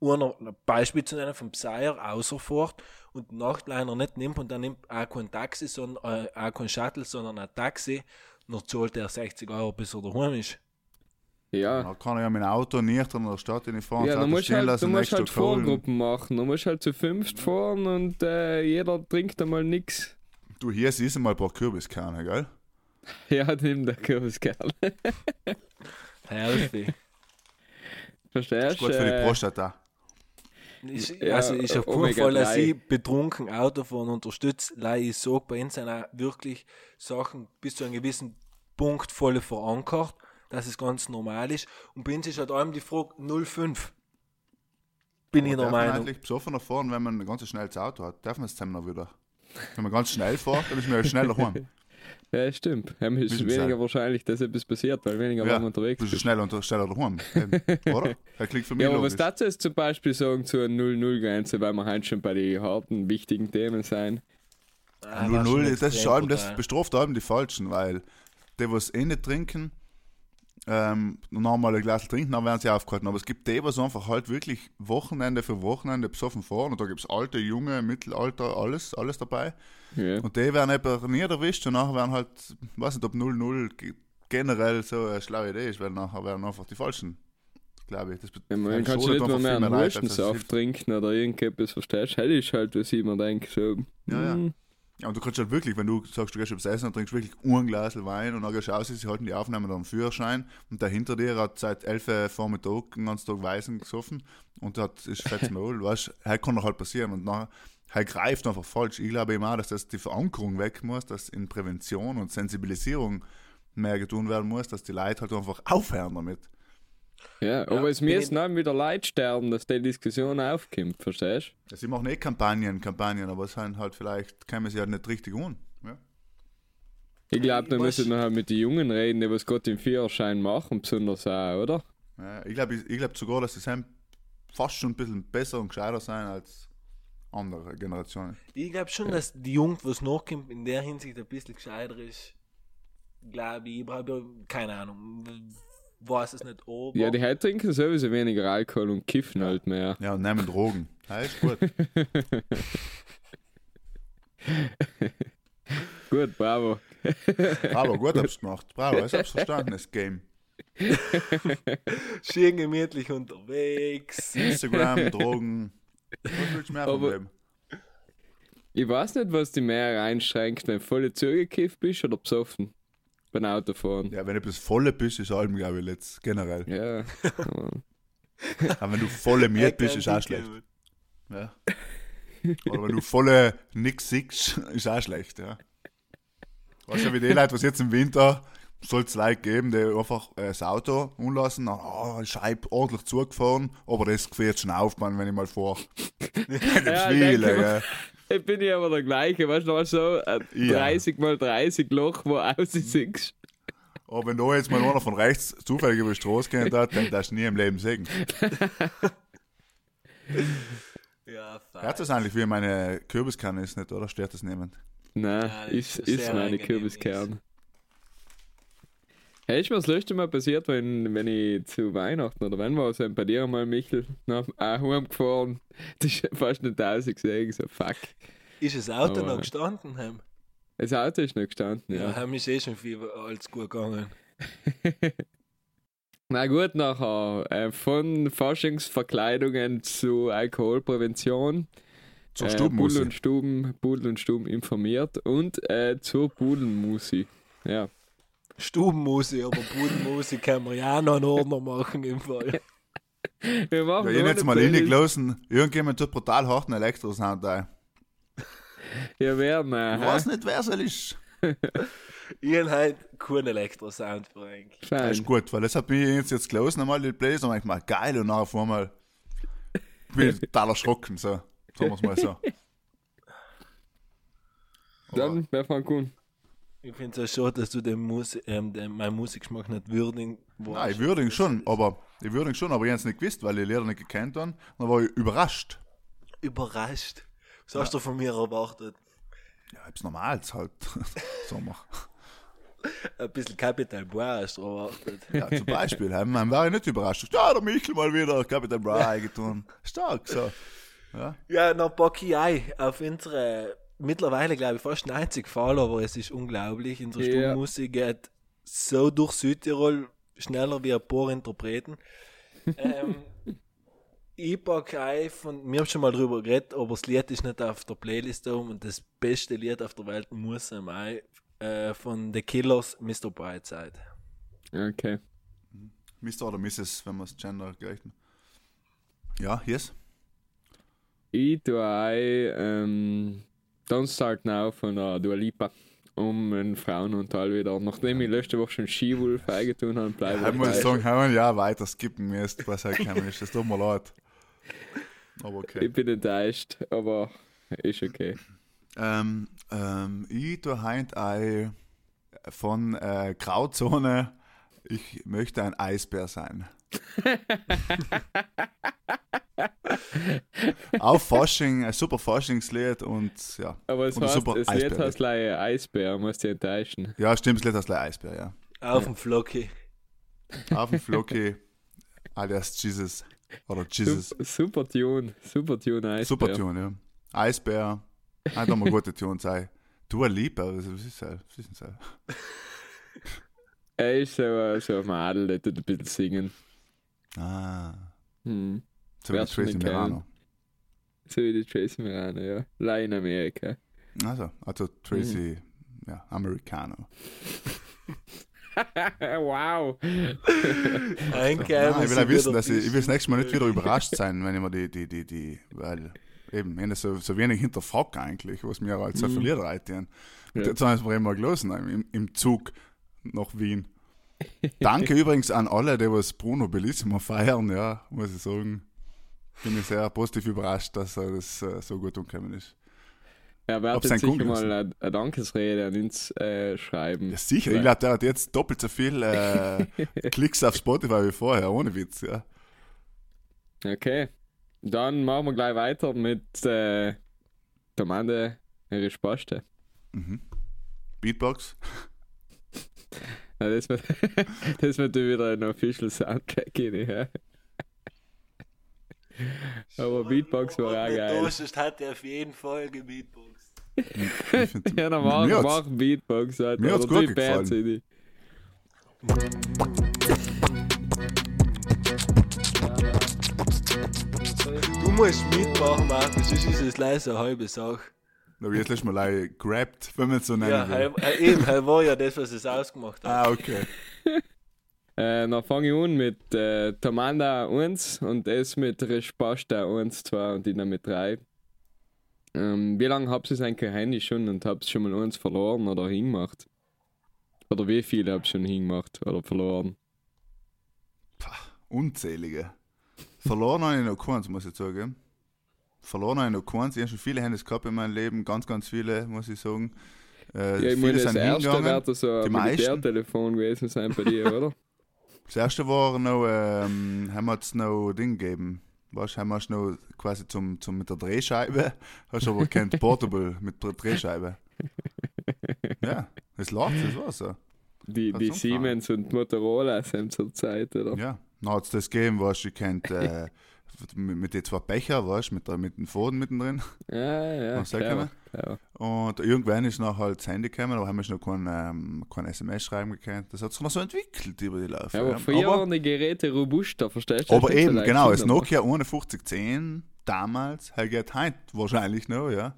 einer, ein Beispiel zu nennen, vom Pseier außerfährt und Nachtliner nicht nimmt und dann nimmt auch kein Taxi, sondern, äh, auch kein Shuttle, sondern ein Taxi, dann zahlt er 60 Euro, bis er daheim ist. Ja. Da kann er ja mit dem Auto nicht in der Stadt fahren, Ja, das du Auto musst halt, du lassen, musst nächstes halt. Vorgruppen machen. Du musst halt zu fünft fahren und äh, jeder trinkt einmal nix. Du, hier siehst du mal ein paar Kürbiskerne, gell? <laughs> Ja, nimm der Kürbiskerl. <laughs> Hälfte. Verstehst Ist gut für die Äh, Prostata. Ich, Ja, also ich auf keinen Fall, dass 3. ich betrunken Autofahren unterstütze. Leider ich sage, bei uns sind auch wirklich Sachen bis zu einem gewissen Punkt voll verankert, dass es ganz normal ist. Und bei uns ist halt allem die Frage 05. Bin ich der Darf man Meinung. eigentlich besoffener fahren, wenn man ein ganz schnelles Auto hat? Darf man es zusammen noch wieder? Wenn man ganz schnell fährt, dann ist man ja schneller <laughs> heim. Ja, stimmt. Hem ist Müssen weniger sein. wahrscheinlich, dass etwas passiert, weil weniger Ja, waren unterwegs Du bist bist. schnell unter, schneller daheim. <laughs> Oder? Das klingt für mich Ja, aber was logisch. dazu ist zum Beispiel sagen zur 0-0-Grenze, weil wir halt schon bei den harten, wichtigen Themen sein. Ah, war schon 0-0, das ist schon, das bestraft allem die Falschen, weil die, was eh nicht trinken, ähm, normal ein Glas trinken, dann werden sie aufgehalten. Aber es gibt die, was einfach halt wirklich Wochenende für Wochenende besoffen fahren und da gibt es alte, junge, Mittelalter, alles, alles dabei. Ja. Und die werden eben nie erwischt und nachher werden halt, weiß nicht, ob 0-0 ge- generell so eine schlaue Idee ist, weil nachher werden einfach die Falschen, glaube ich. Das Ja, man du schadet nicht mal einfach mehr einen hilft. trinken oder irgendetwas, verstehst du? Das ist halt, was ich mir denke, so. Ja, ja. Ja, und du kannst halt wirklich, wenn du sagst, du gehst aufs Essen und trinkst wirklich ein Glas Wein und dann gehst du sie halten die Aufnahme dann am Führerschein und der hinter dir hat seit 11 Uhr Vormittag den ganzen Tag Weißen gesoffen und hat ist fettes <laughs> Maul, weißt du, kann doch halt passieren und nachher halt greift einfach falsch. Ich glaube auch, dass das die Verankerung weg muss, dass in Prävention und Sensibilisierung mehr getan werden muss, dass die Leute halt einfach aufhören damit. Ja, aber es bin müssen dann wieder Leute sterben, dass die Diskussion aufkommt, verstehst Ja, Sie machen eh Kampagnen, Kampagnen, aber es sind halt vielleicht, kämen sie halt nicht richtig an. Ja? du? Ich glaube, da Ich müssen wir halt mit den Jungen reden, die was gerade den Führerschein machen, besonders auch, oder? Ja, ich glaube ich glaub sogar, dass sie sind fast schon ein bisschen besser und gescheiter sein als andere Generationen. Ich glaube schon, dass die Jugend, was nachkommt, in der Hinsicht ein bisschen gescheiter ist. Glaube ich. Ich habe keine Ahnung. Weiß es nicht, aber. Ja, die heute trinken sowieso weniger Alkohol und kiffen halt mehr. Ja, und nehmen Drogen. Ja, ist gut. <laughs> Gut, bravo. Bravo, gut hab's <laughs> gemacht. Bravo, ich hab's verstanden, das Game. <laughs> schön gemütlich unterwegs. Instagram, Drogen. Was willst du mehr Aber- Leben? Ich weiß nicht, was die mehr einschränkt, wenn du voll zugekifft bist oder besoffen beim Autofahren. Ja, wenn du bis volle bist, ist allem, glaube ich, jetzt generell. Ja. <laughs> aber- wenn du volle Miet bist, ist auch schlecht. Ja. Oder wenn du volle nix siehst, ist auch schlecht, ja. Weißt du, wie die Leute, was jetzt im Winter soll es Leute geben, die einfach äh, das Auto umlassen, dann, oh, Scheibe ordentlich zugefahren, aber das gefällt schon auf, man, wenn ich mal fahre. <laughs> Ja, viele, ja. Ich bin ja aber der gleiche, weißt du, so ein Ja. 30 mal 30 Loch, wo aussiehst. Aber wenn da jetzt mal einer von rechts zufällig über die Straße gehen hat, dann darfst du nie im Leben sehen. Ja, fein. Hört das eigentlich, wie meine Kürbiskanne ist, nicht, oder? Stört das niemand? Nein, Ja, das ist, ist meine angenehm, Hey, ist mir das letzte Mal passiert, wenn, wenn ich zu Weihnachten oder wenn wir sind bei dir mal Michel nach auch heimgefahren, das ist fast nicht tausend gesehen, so fuck. Ist das Auto Aber- noch gestanden? Hem? Das Auto ist noch gestanden, Ja, ja. Hem ist eh schon viel als gut gegangen. <laughs> Na gut, nachher äh, von Faschingsverkleidungen zu Alkoholprävention. Zur äh, Stubenmusik. Pudel und Stuben, Pudel und Stuben informiert und äh, zur Pudelmusik. Ja. Stubenmusik, aber Budenmusik können wir ja auch noch einen Ordner machen im Fall. <laughs> Wir machen Ja, ich jetzt mal reingelassen, irgendjemand tut brutal harten Elektrosound ein. Ja, wer, ne? Ich weiß nicht, wer es ist. <laughs> Ich habe halt keinen Elektrosound für eigentlich. Das ist gut, weil das hat mich jetzt, jetzt gelesen, einmal die Playlist, und ich mal geil, und nachher auf einmal bin ich <laughs> total erschrocken, so. Sagen wir es mal so. Dann, wer fängt an? Ich finde es auch schade, dass du den Mus ähm, den, meinen Musikgeschmack nicht würdigen Nein, ich würde ihn schon, aber ich würde ihn schon, aber ich habe es nicht gewusst, weil ich Lehrer nicht gekannt habe. Dann war ich überrascht. Überrascht. Was hast du von mir erwartet? Ja, hab's normal halt. <laughs> Sommer. Ein bisschen Capital Bra hast du erwartet. Ja, zum Beispiel, dann war ich nicht überrascht. Ja, der Michel mal wieder, Capital Bra eingetan. Stark, so. Ja. Ja, noch ich ein auf unsere mittlerweile, glaube ich, fast 90 Fall, aber es ist unglaublich. Unsere Ja. Stummmusik geht so durch Südtirol schneller wie ein paar Interpreten. <laughs> ähm, ich packe ein von, wir haben schon mal drüber geredet, aber das Lied ist nicht auf der Playlist da und das beste Lied auf der Welt muss am ein, äh, von The Killers, Mr. Brightside. Okay. Mr. oder Mrs., wenn man es gender gleich. Ja, yes. Ich tue ein ähm, Don't Start Now von der Dua Lipa um einen Frauenanteil wieder. Nachdem ich letzte Woche schon Skiwolf eingetan habe, bleibe Ich muss sagen, haben wir ja weiter skippen müsst, was halt gekommen ist. Das tut mir leid. Aber okay. Ich bin enttäuscht, aber ist okay. Ähm, ähm, ich tue heint ein von äh, Grauzone, ich möchte ein Eisbär sein. <laughs> Auf Fasching, ein super Faschingslied und ja. Aber es Und heißt, super das Lied Eisbär. heißt leider Eisbär, musst dich enttäuschen. Ja, stimmt, das Lied heißt leider Eisbär, ja. Auf dem Flocky. Auf dem Floki, alias Jesus. Oder Jesus. Super, super Tune, super Tune Eisbär. Super Tune, ja. Eisbär, einfach mal gute Tune sein. Du ein Lieber, was ist das? Was ist das? Er ist so, so ein Madel, der tut ein bisschen singen. Ah, Hm. so wie schon Tracy den Mirano. So wie die Tracy Mirano, ja. Leider in Amerika. Also, also Tracy, ja, Americano. <laughs> wow. <laughs> Ein Nein, ich will ja wissen, dass ich, ich will das nächste Mal nicht wieder <laughs> überrascht sein, wenn ich mir die, die, die, die, weil eben, ich habe so, so wenig hinterfragt eigentlich, was mir als so Mhm. verliert reiten. Und Ja. jetzt haben wir immer gelesen im, im Zug nach Wien. Danke übrigens an alle, die was Bruno Bellissimo feiern, ja, muss ich sagen. Bin ich sehr positiv überrascht, dass er das äh, so gut umgekommen ist. Er wird jetzt sicher mal eine, eine Dankesrede an uns äh, schreiben. Ja, sicher, ich glaube, der hat jetzt doppelt so viel äh, <laughs> Klicks auf Spotify wie vorher, ohne Witz, ja. Okay. Dann machen wir gleich weiter mit äh, der Mande ihre Spaste. Mhm. Beatbox. <laughs> Ja, das wird, <laughs> das wird wieder ein Official Soundtrack rein, ja. Aber Beatbox war auch geil. Das hat er auf jeden Fall gebeatboxt. <laughs> Ja, dann machen Mir machen Beatbox. Alter. mir hat's gut gefallen. CD. Du musst mitmachen, Markus, sonst ist es leider eine halbe Sache. Da habe ich jetzt letztes Mal like, grabbed, wenn man es so nennen Ja, will. heil- heil- eben, heil war ja das, was es ausgemacht hat. Ah, okay. <laughs> Äh, dann fange ich an mit äh, Tamanda 1 und es mit Respasta 1, 2 und ich dann mit 3. Ähm, wie lange habt ihr es eigentlich Handy schon und habt ihr schon mal eins verloren oder hingemacht? Oder wie viele habt ihr schon hingemacht oder verloren? Unzählige. Verloren habe ich noch keins, muss ich sagen. Verloren habe ich noch keins. Ich habe schon viele Handys gehabt in meinem Leben, ganz, ganz viele, muss ich sagen. Äh, Ja, ich meine, das erste wird so Die ein meisten. Militärtelefon gewesen sein bei dir, oder? <laughs> Das erste war noch, ähm, haben wir jetzt noch Ding gegeben. Weißt, haben wir es noch quasi zum, zum mit der Drehscheibe. Hast aber kein <laughs> Portable mit der Drehscheibe. Ja, das lacht, das war so. Die, die Siemens und Motorola sind zur Zeit, oder? Ja, dann hat es das gegeben, du, ich kennt äh, <laughs> mit, den zwei Becher, weißt du, mit, der- mit dem Faden mittendrin. Ja, ja. <laughs> Clever. Und irgendwann ist noch halt das Handy gekommen, aber haben wir noch kein, ähm, kein SMS schreiben gekannt. Das hat sich noch so entwickelt über die Laufe. Ja, aber früher aber, waren die Geräte robuster, verstehst du? aber eben, so genau, das <laughs> Nokia 5110 damals, halt geht heute wahrscheinlich noch, ja.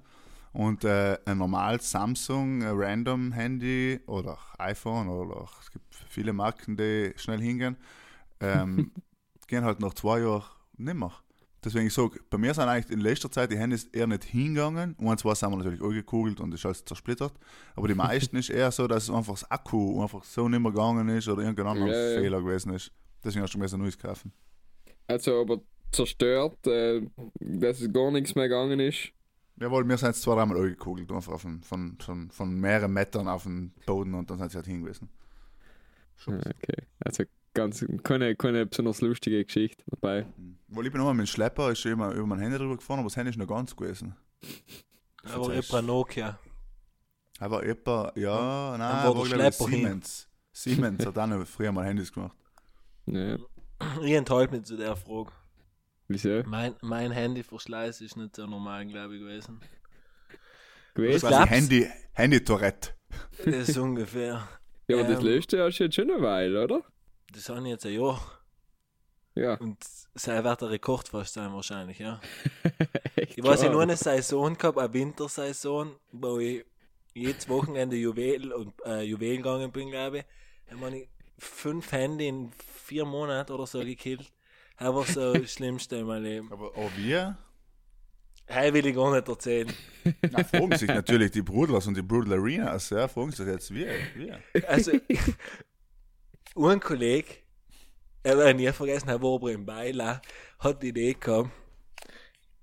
Und äh, ein normales Samsung äh, Random Handy oder iPhone oder auch, es gibt viele Marken, die schnell hingehen, ähm, <laughs> gehen halt nach zwei Jahren nicht mehr. Deswegen ich sage, bei mir sind eigentlich in letzter Zeit die Handys eher nicht hingegangen. Und zwar sind wir natürlich angekugelt und ist alles zersplittert. Aber die meisten <laughs> ist eher so, dass einfach das Akku einfach so nicht mehr gegangen ist oder irgendein anderer Ja, ja. Fehler gewesen ist. Deswegen hast du mir so ein neues kaufen. Also, aber zerstört, äh, dass es gar nichts mehr gegangen ist. Jawohl, wir sind jetzt zwei, dreimal angekugelt, einfach auf den, von, von, von mehreren Metern auf den Boden und dann sind sie halt hingewiesen. Ah, Okay, also ganz, keine, keine besonders lustige Geschichte dabei. Weil ich bin immer mit dem Schlepper, ist schon immer über mein Handy drüber gefahren, aber das Handy ist noch ganz gewesen. Aber etwa Nokia. Aber etwa, ja, nein, war war der hin. Siemens. Siemens hat auch noch früher mal Handys gemacht. Ja, Ich enthalte mich zu der Frage. wieso? Mein, mein Handyverschleiß ist nicht so normal, glaube ich, gewesen. Das Gewesen? war glaubst? Handy, Handy-Tourette. Das ist ungefähr. Ja, aber das Ähm. löst ja schon schon eine Weile, oder? Das habe ich jetzt ein Jahr. Ja. Und es wird der Rekord fast sein, wahrscheinlich, ja. <laughs> Ich weiß, ich klar. nur eine Saison gehabt, eine Wintersaison, wo ich jedes Wochenende Juwel und äh, Juwel gegangen bin, glaube ich. Da habe ich fünf Handy in vier Monaten oder so gekillt. Das war so das Schlimmste in meinem Leben. Aber auch wir? Das will ich gar nicht erzählen. <laughs> Na, fragen sich natürlich die Brudlers und die Brudel Arenas, ja, fragen sich jetzt wir. wir. Also, ein Kollege, er werde nie vergessen, er war aber im Beiler, hat die Idee gehabt,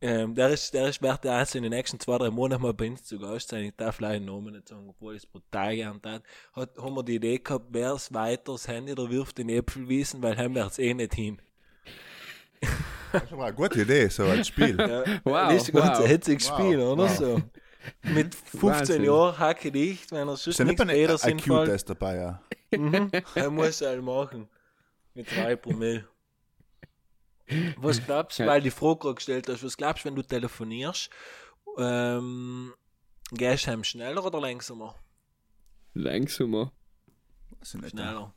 Ähm, der ist, der ist wert also in den nächsten zwei, drei Monaten mal bei uns zu Gast sein. Ich darf leider den Namen nicht sagen, obwohl ich es brutal gern tat. Hat, haben wir die Idee gehabt, wer es weiter das Handy oder wirft in Äpfelwiesen, weil heim wär's eh nicht hin. Das ist aber eine gute Idee, so als Spiel. Ja, Wow, das ist ein ganz wow. hitziges Wow, Spiel, oder wow. so? Mit <laughs> 15 Wahnsinn. Jahren hacke dicht, wenn er Ist sonst ja nicht nichts Peters hinfällt. IQ-Test dabei, ja. Mhm. Er muss halt machen. Mit 3 Promille. Was glaubst du, Ja. weil die Frage gerade gestellt hast, was glaubst du, wenn du telefonierst, ähm, gehst du schneller oder langsamer? Langsamer. Ich nicht. Schneller.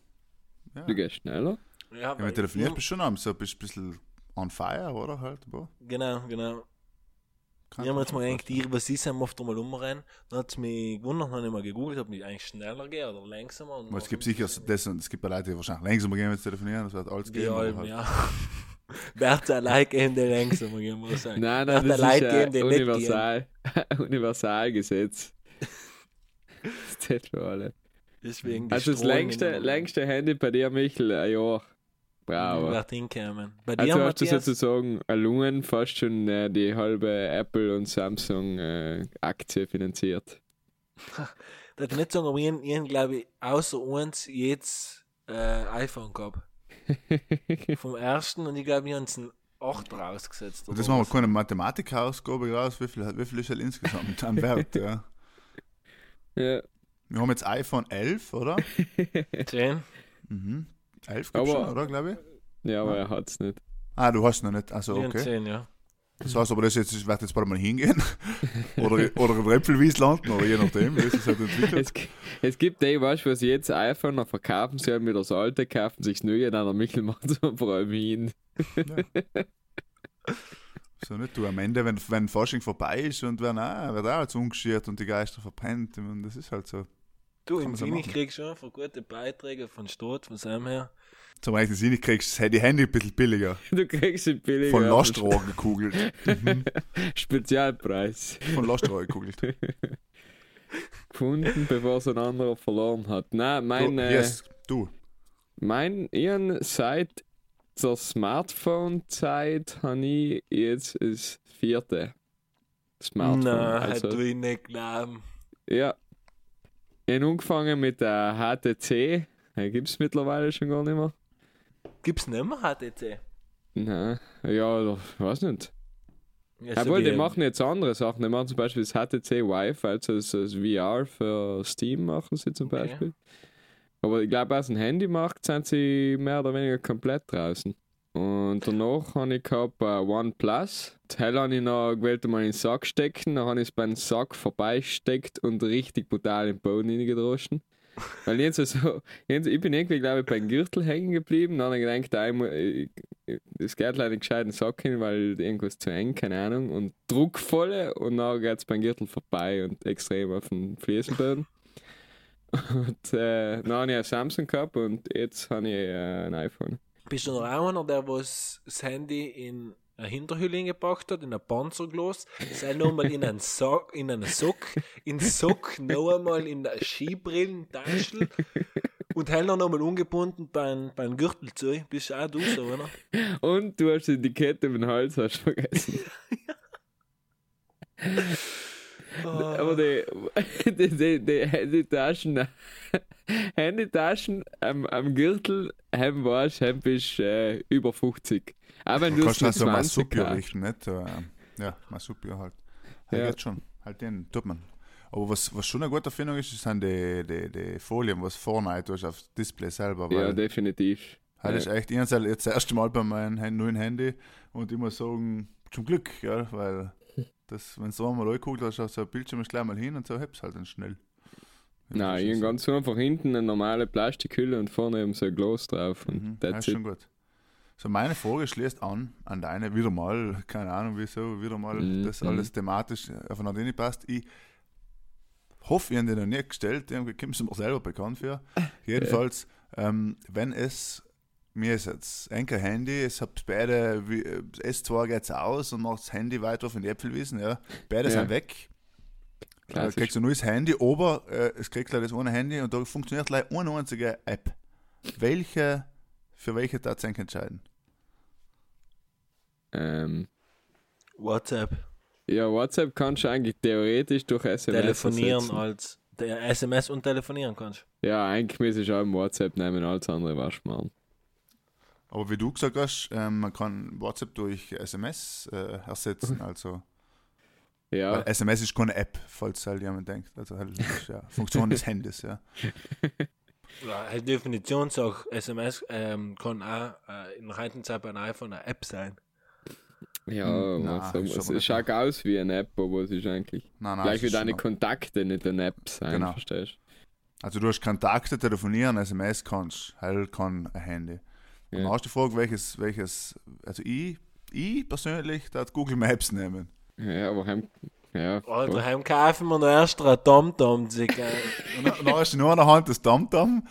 Du gehst schneller. Ja, Ja, weil- wenn du telefonierst, bist du schon am so bist ein bisschen on fire, oder? Halt, boah. Genau, genau. Ich habe jetzt mal die, was ist, haben oft einmal umrennen. Dann hat es mich gewundert, habe ich mal gegoogelt, ob ich eigentlich schneller gehe oder langsamer. Und Aber es gibt sicher das und es gibt ja Leute, die wahrscheinlich langsamer gehen, wenn sie telefonieren, das wird alles aber halben, halt- ja. <laughs> Wert allein gehen, die langsamer gehen, muss ich <laughs> sagen. Nein, Wert nein, das allein ist gehen, gehen. Universal, <laughs> Universalgesetz. Das zählt für alle. Deswegen Also das längste, längste Handy bei dir, Michel, ein Jahr. Bravo. Wird hinkommen. Bei dir, Also hast du Matthias? sozusagen erlungen, fast schon äh, die halbe Apple und Samsung äh, Aktie finanziert. <laughs> Da ich nicht sagen, aber ich, ich glaube ich, außer uns jetzt äh, iPhone gehabt. <laughs> Vom ersten und ich glaube, ich habe es ein 8 rausgesetzt. Und das machen wir keine Mathematikausgabe raus, wie viel, wie viel ist halt insgesamt an Wert, ja. <laughs> Ja. Wir haben jetzt iPhone 11, oder? 10. Mhm. 11 gibt's schon, oder, glaube ich? ja, aber er hat es nicht. Ah, du hast noch nicht, also Ich okay. 10, ja. Das heißt aber, das jetzt, das wird jetzt bald mal hingehen. <laughs> oder, oder in Äpfelwies landen, oder je nachdem, wie es sich halt entwickelt. Es, es gibt die, weißt du, was jetzt iPhone noch verkaufen, <laughs> sie haben wieder das alte, kaufen sich das neue, dann der Michel macht so vor allem hin. So nicht du am Ende, wenn, wenn Fasching vorbei ist und wenn auch, wird auch jetzt umgeschert und die Geister verbrennt. Ich meine, das ist halt so. Du, im man so Sinn, ich machen. krieg schon für gute Beiträge von Staat, von seinem her. Zum Beispiel Sinn, ich kriegst das Handy ein bisschen billiger. <laughs> Du kriegst ihn billiger. Von Lastrohr gekugelt. Mhm. <laughs> Spezialpreis. Von Lastrohr gekugelt. <laughs> Gefunden, bevor es ein anderer verloren hat. Nein, mein, du, äh, yes, du. mein, ich seit der Smartphone-Zeit habe ich jetzt das vierte Smartphone. Nein, also, also, ich nicht glauben. ja. Ich habe angefangen mit der HTC. Gibt es mittlerweile schon gar nicht mehr. Gibt's nicht mehr HTC? Nein, ja, weiß nicht. Ja, Obwohl, wie- die machen jetzt andere Sachen. Die machen zum Beispiel das HTC Vive, also das, das VR für Steam machen sie zum Okay. Beispiel. Aber ich glaube, aus dem Handymarkt sind sie mehr oder weniger komplett draußen. Und danach habe ich gehabt äh, OnePlus. Das Hell habe ich noch gewählt, mal in den Sack stecken. Dann habe ich es beim Sack vorbeisteckt und richtig brutal in den Boden hineingedroschen. Weil jetzt so, jetzt, ich bin irgendwie, glaube ich, beim Gürtel hängen geblieben. Dann habe ich gedacht, das geht leider gescheit in den Sack hin, weil irgendwas zu eng, keine Ahnung. Und druckvolle und dann geht es beim Gürtel vorbei und extrem auf den Fliesenboden. Und äh, dann habe ich ein Samsung gehabt und jetzt habe ich äh, ein iPhone. Bist du noch auch einer, der was das Handy in eine Hinterhülle gepackt hat, in ein Panzerglas, sei nochmal in einen Sock, in einen Sock, in Sock noch einmal in der Skibrillentasche und hell noch einmal ungebunden beim, beim Gürtel zu. Bist auch du so, oder? Und du hast die Kette mit dem Hals hast vergessen. <laughs> Aber <laughs> die, die, die, die Handytaschen, <laughs> Handytaschen am, am Gürtel haben warst, haben bist äh, über 50. Aber wenn Du du kannst es halt mit so 20 Masupio hast. richten, nicht? Ähm, ja, Masupio halt. Halt Ja. geht schon. Halt den tut man. Aber was, was schon eine gute Erfindung ist, sind die, die, die Folien, was vorne tust aufs Display selber. Ja, definitiv. halt ja. ist echt, ich habe jetzt das erste Mal bei meinem neuen Handy und muss sagen, zum Glück, ja, weil das, wenn du einmal angeguckt hast, auf so ein Bildschirm ist gleich mal hin und so hebst halt dann schnell. Nein, ich ganz einfach hinten eine normale Plastikhülle und vorne eben so ein Glas drauf. Und Mhm, das that's ist it. schon gut. So, meine Frage schließt an, an deine, wieder mal, keine Ahnung wieso, wieder mal, Mhm, das mhm. alles thematisch aufeinander nicht passt. Ich hoffe, ich habe dir noch nie gestellt, irgendwie kommst du mir selber bekannt für. <laughs> Jedenfalls, ähm, wenn es, mir ist jetzt ein Handy, es habt beide, wie, äh, das S2 geht aus und macht das Handy weiter auf in die Äpfelwiesen, ja. Beide Ja. sind weg. Äh, Klassisch. kriegst du ein neues Handy, aber äh, es kriegt gleich das eine Handy und da funktioniert gleich eine einzige App. Welche, für welche darfst du eigentlich entscheiden? Ähm, WhatsApp. Ja, WhatsApp kannst du eigentlich theoretisch durch SMS telefonieren ersetzen. als der SMS und telefonieren kannst. Ja, eigentlich müsste ich auch im WhatsApp nehmen, alles andere was machen. Aber wie du gesagt hast, ähm, man kann WhatsApp durch SMS äh, ersetzen. Also, Ja, weil SMS ist keine App, falls halt jemand denkt. Also halt, ist ja Funktion des <laughs> Handys, ja. Ja, die Definition sagt, SMS ähm, kann auch äh, in der heutigen Zeit bei einem iPhone eine App sein. ja, Hm, na, wir, es es schaut aus wie eine App, aber es ist eigentlich Nein, nein, gleich es wie deine Kontakte nicht eine App sein, Genau. verstehst Also du hast Kontakte, telefonieren, SMS kannst, halt kann ein Handy. Und Ja. dann hast du die Frage, welches, welches, also ich, ich persönlich, da Google Maps nehmen. Ja, aber heim, ja, gut. daheim kaufen wir noch erst ein TomTom. sich, äh, <laughs> Und dann, dann hast du nur in der Hand das TomTom.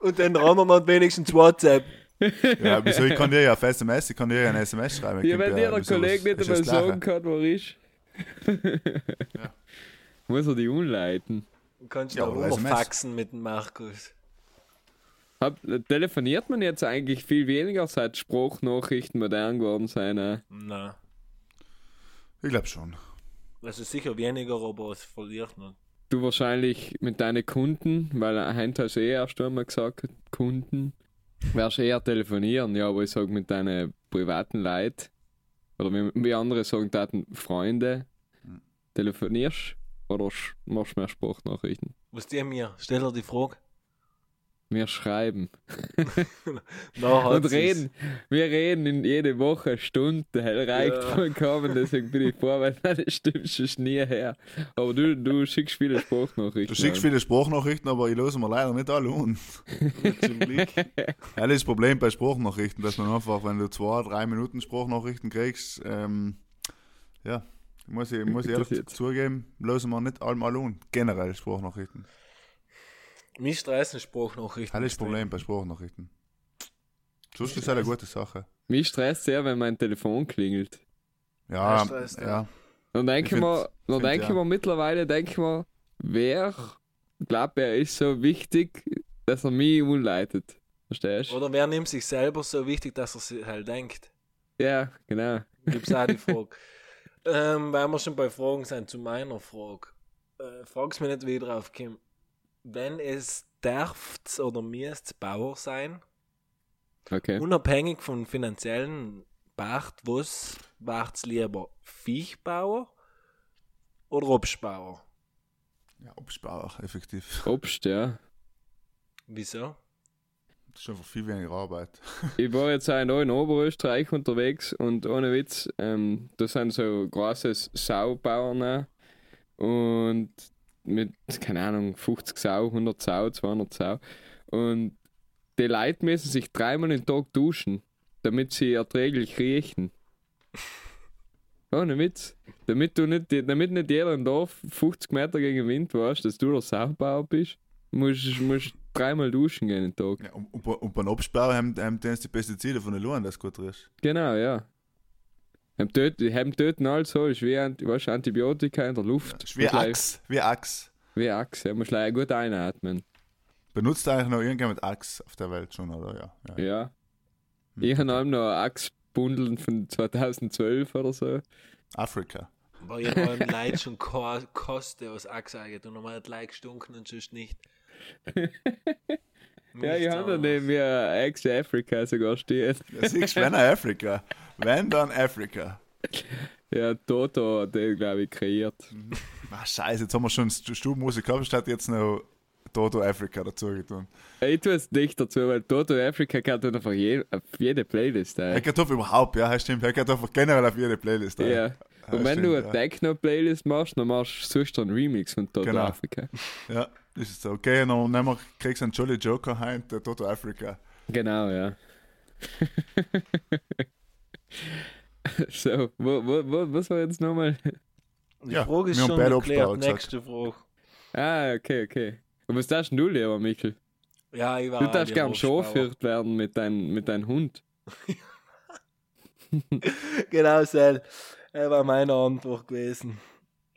Und den anderen hat wenigstens WhatsApp. <laughs> Ja, wieso, ich kann dir ja auf SMS, ich kann dir ja eine SMS schreiben. ja, wenn dir der Kollege nicht einmal sagen kann, wo er ist, <laughs> muss er die umleiten. Du kannst Ja, ja, SMS. faxen mit dem Markus. Hab, telefoniert man jetzt eigentlich viel weniger, seit Sprachnachrichten modern geworden sind? äh? Nein. Ich glaube schon. Also sicher weniger, aber es verliert nicht. Du wahrscheinlich mit deinen Kunden, weil heute hast du eh erst einmal gesagt, Kunden, wirst eher telefonieren, ja, aber ich sag mit deinen privaten Leuten, oder wie, wie andere sagen, taten Freunde, Hm. telefonierst oder machst mehr Sprachnachrichten? Was dir mir? Stell dir die Frage. Wir schreiben <laughs> hat und reden. Wir reden in jede Woche eine Stunde, hell reicht Ja. vollkommen, <laughs> deswegen bin ich vor, weil <laughs> das stimmt schon nie her. Aber du, du schickst viele Sprachnachrichten. Du schickst an. viele Sprachnachrichten, aber ich löse mir leider nicht alle an. Zum Glück. Das ist Problem bei Sprachnachrichten, dass man einfach, wenn du zwei, drei Minuten Sprachnachrichten kriegst, ähm, ja, muss ich, muss ich ehrlich zugeben, lösen wir nicht allem alle an. Generell Sprachnachrichten. Mich stressen Sprachnachrichten. Das das extrem. Problem bei Sprachnachrichten. Sonst ist es eine gute Sache. Mich stresst sehr, wenn mein Telefon klingelt. Ja, Ja, ja. Dann denke Ich ich mir, find- dann find, denke ich ja. mir mittlerweile, denke ich mir, wer glaubt, er ist so wichtig, dass er mich umleitet. Verstehst du? Oder wer nimmt sich selber so wichtig, dass er sich halt denkt? Ja, genau. Gibt's auch die <laughs> Frage. ähm, weil wir schon bei Fragen sind, zu meiner Frage. Äh, frag's mir nicht, wie ich drauf komme. Wenn es darf's oder müsst's Bauer sein, Okay. unabhängig von finanziellen Part, was wart's lieber? Viechbauer oder Obstbauer? Ja, Obstbauer, effektiv. Obst, ja. Wieso? Das ist einfach viel weniger Arbeit. <laughs> Ich war jetzt auch noch in Oberösterreich unterwegs und ohne Witz, ähm, da sind so große Saubauern auch. und mit, keine Ahnung, 50 Sau, 100 Sau, 200 Sau. Und die Leute müssen sich dreimal im Tag duschen, damit sie erträglich riechen. <laughs> Ohne Witz. Damit, du nicht, damit nicht jeder im Dorf 50 Meter gegen den Wind weißt, dass du der Saubauer bist, musst du dreimal duschen gehen im Tag. Ja, und, und, bei- und beim Obstbauer haben, haben die Pestizide von den Luren, das gut ist. Genau, ja. Haben töten, haben töten alles so, ist wie weißt, Antibiotika in der Luft. Ist wie Axt, wie Axt. Wie Axt, ja, muss gleich gut einatmen. Benutzt eigentlich noch irgendjemand mit Axt auf der Welt schon, oder? Ja. ja. Ja. Hm. Ich habe noch Axt-Bundeln von 2012 oder so. Afrika. War ja allem Leid schon ko koste aus Achsage. Du normal hat Like gestunken und sonst nicht. <laughs> Ja, ich habe neben mir Ex-Afrika sogar stehen. Ja, siehst du, wenn Afrika. Wenn, dann Afrika. Ja, Toto hat den, glaube ich, kreiert. Ah, scheiße, jetzt haben wir schon Stu- Stubenmusik gehabt, statt jetzt noch Toto Afrika dazu getan. Ich tue es nicht dazu, weil Toto Afrika kann dann einfach je, auf jede Playlist ein. Hackertopf überhaupt, ja, das stimmt. Hackertopf generell auf jede Playlist. Ja. Ja, Und wenn stimmt, du eine ja. Techno-Playlist machst, dann machst du sonst einen Remix von Toto Genau. Afrika. ja das ist. Okay, dann nehmen wir, kriegst du einen Jolly Joker heim, der Toto Afrika. Genau, ja. <laughs> so, wo, wo, wo, was war jetzt nochmal? Die Ja, Frage ist schon gesagt. Nächste Frage. Ah, okay, okay. Und was darfst denn du lieber, Michel? Ja, ich war Du darfst gern. Schafhirt werden mit deinem mit dein Hund. <laughs> Genau, Sel. Er war meine Antwort gewesen.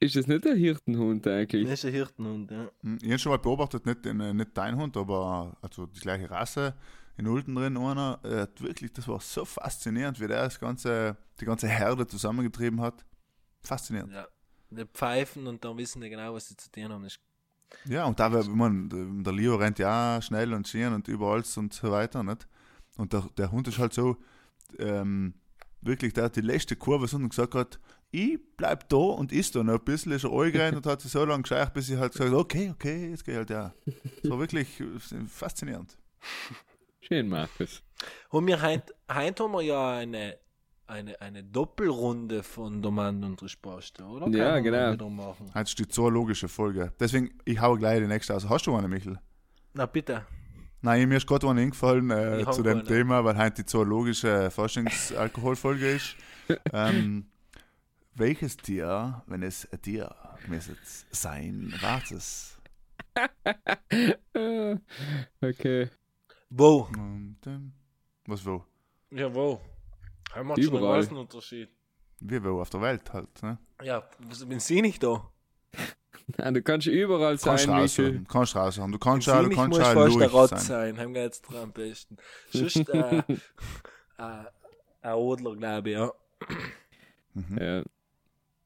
Ist das nicht ein Hirtenhund eigentlich? Das ist ein Hirtenhund, ja. Hm, Ich habe schon mal beobachtet, nicht, äh, nicht dein Hund, aber also die gleiche Rasse. In Ulten drin, einer, äh, hat wirklich, das war so faszinierend, wie der das ganze, die ganze Herde zusammengetrieben hat. Faszinierend. Ja. Die pfeifen und dann wissen die genau, was sie zu tun haben. Das Ja, und da, ich mein, der Leo rennt ja schnell und schieren und überall und so weiter, nicht? Und der, der Hund ist halt so, ähm, wirklich, der hat die letzte Kurve so und gesagt hat, ich bleib da und isst da noch ein bisschen, ist er reingerannt und hat sich so lange gescheucht, bis ich halt gesagt okay, okay, jetzt geh halt ja. So wirklich faszinierend. Schön, Markus. Und wir heint, heint haben wir ja eine, eine, eine Doppelrunde von der Mann und der Spaste, oder? Ja, Können wir genau. machen. Jetzt ist die zoologische Folge. Deswegen, ich hau gleich die nächste aus. Hast du eine, Michel? Na bitte. Nein, mir ist gerade eine eingefallen Ich äh, zu dem eine. Thema, weil heute die zoologische Forschungsalkoholfolge ist. <laughs> ähm, welches Tier, wenn es ein Tier müsste sein, war es? <laughs> Okay. Wo? Was wo? Ja, wo? Er macht schon einen Überall. großen Unterschied. Wie wo? Auf der Welt halt. Ne? Ja, was- bin sie nicht da? <laughs> Nein, du kannst überall Kannst sein, Michel. raussuchen. Kannst raussuchen. Du kannst auch, du kannst muss auch fast der Rot sein. sein. Haben wir jetzt dran am besten. Sonst äh, <laughs> äh, ein Adler, glaube ich, ja. Ja.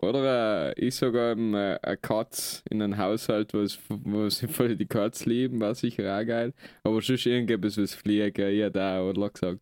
Oder äh, ich sogar eben, äh, eine Katz in einem Haushalt, wo, es, wo sie <laughs> voll die Katz lieben, war sicher auch geil. Aber sonst irgendetwas, was fliegen, ich hätte auch Adler gesagt.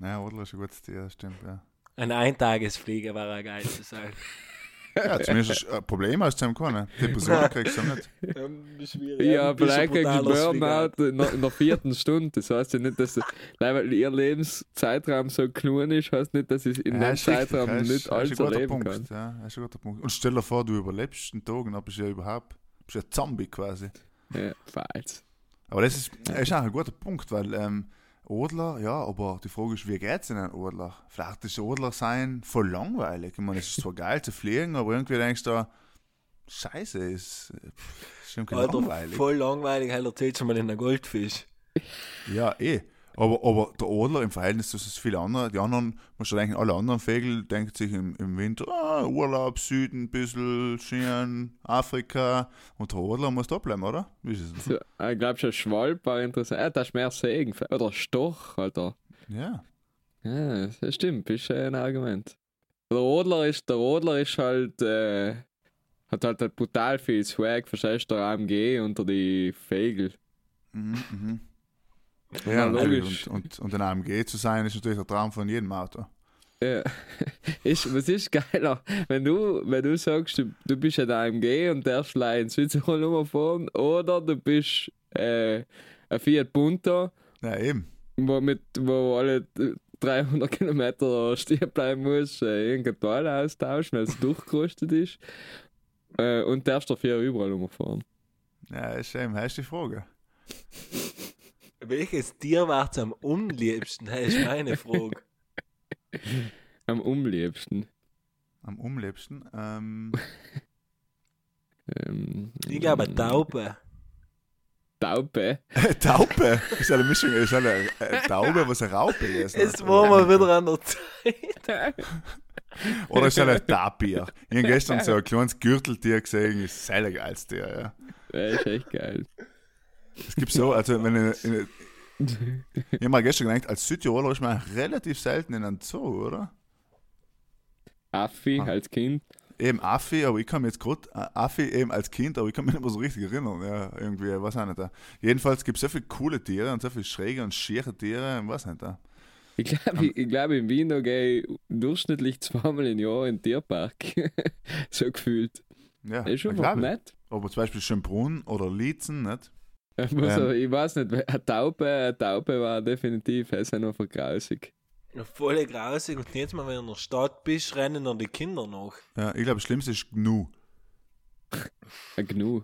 Ja, Adler ist ein gutes Tier, stimmt, ja. Ein Eintagesflieger war ein geil zu sein. <laughs> Ja, <laughs> zumindest ein Problem hast du haben können. Die Person kriegst du nicht. <laughs> Ja, vielleicht kriegst du Burnout in der, vierten Stunde. Das heißt ja nicht, dass nein, weil ihr Lebenszeitraum so genug ist, heißt nicht, dass ich in Ja, dem richtig, Zeitraum ist- nicht ist ein alles guter erleben Punkt, kann. Ja, ist ein guter Punkt. Und stell dir vor, du überlebst einen Tag und dann bist du ja überhaupt bist ja ein Zombie quasi. Ja, falsch. Aber das ist, ist auch ein guter Punkt, weil ähm, Adler, ja, aber die Frage ist, wie geht es in einem Adler? Vielleicht ist Adler sein voll langweilig. Ich meine, es ist zwar geil zu fliegen, aber irgendwie denkst du, da, Scheiße, ist, ist irgendwie Alter, langweilig. voll langweilig, halt erzählt schon mal in der Goldfisch. Ja, eh. Aber, aber der Adler im Verhältnis zu so viele andere, die anderen, man schon denken, alle anderen Vögel denken sich im, im Winter, ah, Urlaub, Süden, ein bisschen, Skiern, Afrika. Und der Adler muss da bleiben, oder? Wie ist es? So, ich glaube schon Schwalb war interessant. Ja, das ist mehr Segen. Oder Storch, Alter. Ja. Ja, das stimmt, ist ein Argument. Der Adler ist, der Adler ist halt, äh, hat halt, halt brutal viel Swag, verstehst du, der AMG unter die Vögel. Mhm, mhm. Ja, logisch. Und, und, und ein AMG zu sein, ist natürlich der Traum von jedem Auto. Ja. <laughs> ist, was ist geiler, wenn du, wenn du sagst, du, du bist ein AMG und darfst leider in Südtirol rumfahren, oder du bist äh, ein Fiat Punto, Ja, eben. wo, mit, wo alle 300 Kilometer stehen bleiben musst, äh, irgendein Teil austauschen, weil es durchgerostet ist, äh, und darfst dafür überall rumfahren. Ja, ist eben, das ist die Frage. Welches Tier war am unliebsten? Das ist meine Frage. <laughs> Am umliebsten. Am umliebsten. Ähm, <laughs> Ähm, Ich glaube, eine Taube. Taupe. <laughs> Taupe. Ist eine Mischung, ist eine, eine Taube, was eine Raupe ist. Jetzt waren wir wieder an der Zeit. Oder ist eine Tapir. Ich habe gestern so ein kleines Gürteltier gesehen, ist sehr geiles Tier, ja. Das ist echt geil. Es gibt so, also wenn ich, ich, ich habe mir gestern gedacht, als Südtiroler ist man relativ selten in einem Zoo, oder? Affi Ah. als Kind. Eben Affi, aber ich kann mich jetzt gerade, äh, Affi eben als Kind, aber ich kann mich nicht mehr so richtig erinnern, ja, irgendwie, weiß auch nicht. Da. Jedenfalls gibt es so viele coole Tiere und so viele schräge und schiere Tiere, ich weiß nicht. Da. Ich glaube, ich, ich glaub, in Wien da gehe ich durchschnittlich zweimal im Jahr in den Tierpark. <laughs> so gefühlt. Ja, Das ist schon nett. Aber zum Beispiel Schönbrunn oder Lietzen, nicht? Ich, muss Ähm. aber, ich weiß nicht, eine Taube, eine Taube war definitiv, es ist einfach grausig. Voll grausig. Und jetzt mal, wenn du in der Stadt bist, rennen dann die Kinder noch. Ja, ich glaube, das Schlimmste ist Gnu. Ein Gnu.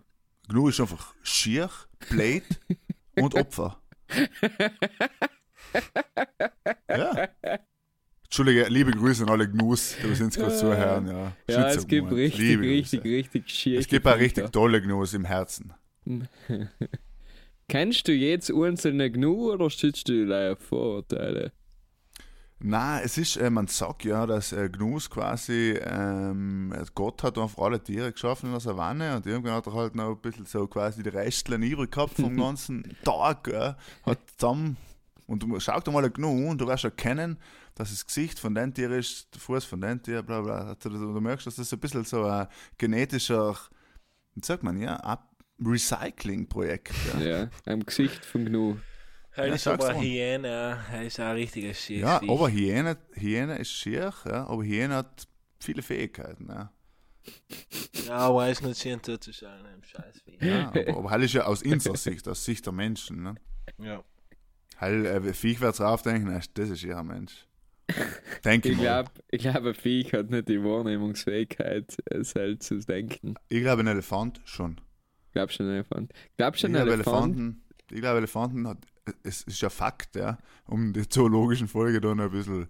Gnu ist einfach schier, blöd <laughs> und Opfer. ja. Entschuldige, liebe Grüße an alle Gnus, die uns gerade zuhören. Ja, Ja, es gibt richtig, Liebe richtig, Grüße. richtig schier. Es gibt auch richtig tolle Gnus im Herzen. <laughs> Kennst du jetzt einzelne Gnu oder stützt du auf Vorurteile? Na, es ist, äh, man sagt ja, dass äh, Gnus quasi, ähm, Gott hat einfach alle Tiere geschaffen in der Savanne und irgendwann hat er halt noch ein bisschen so quasi die Resteln übrig gehabt vom <laughs> ganzen Tag, ja, hat zusammen, und du schau dir mal ein Gnu und du wirst erkennen, dass das Gesicht von dem Tier ist, der Fuß von dem Tier, bla bla. Also, du, du merkst, dass das ein bisschen so ein genetischer, wie sagt man, ja, Ab Recycling-Projekt. Ja. Ja, am Gesicht von Gnu. Er Ja, ist aber eine Hyäne, er ist auch ein richtiger Schiff. Ja, aber Hyäne, Hyäne ist schier, ja, aber Hyäne hat viele Fähigkeiten. Ja, Ja, aber er ist nicht schön zuzuschauen, im Scheißvieh. ja aber, aber halt ist ja aus unserer Sicht, aus Sicht der Menschen. Ne? Ja. Halt, äh, Viech wird drauf denken, das ist ja ein Mensch. Denke Ich glaube, ich glaub, ein Viech hat nicht die Wahrnehmungsfähigkeit, es halt zu denken. Ich glaube, ein Elefant schon. Glaubst du an einen Elefant? Glaubst du Ich an einen glaube, Elefant? Elefanten, ich glaube, Elefanten hat, es ist ja Fakt, ja, um die zoologischen Folge da noch ein bisschen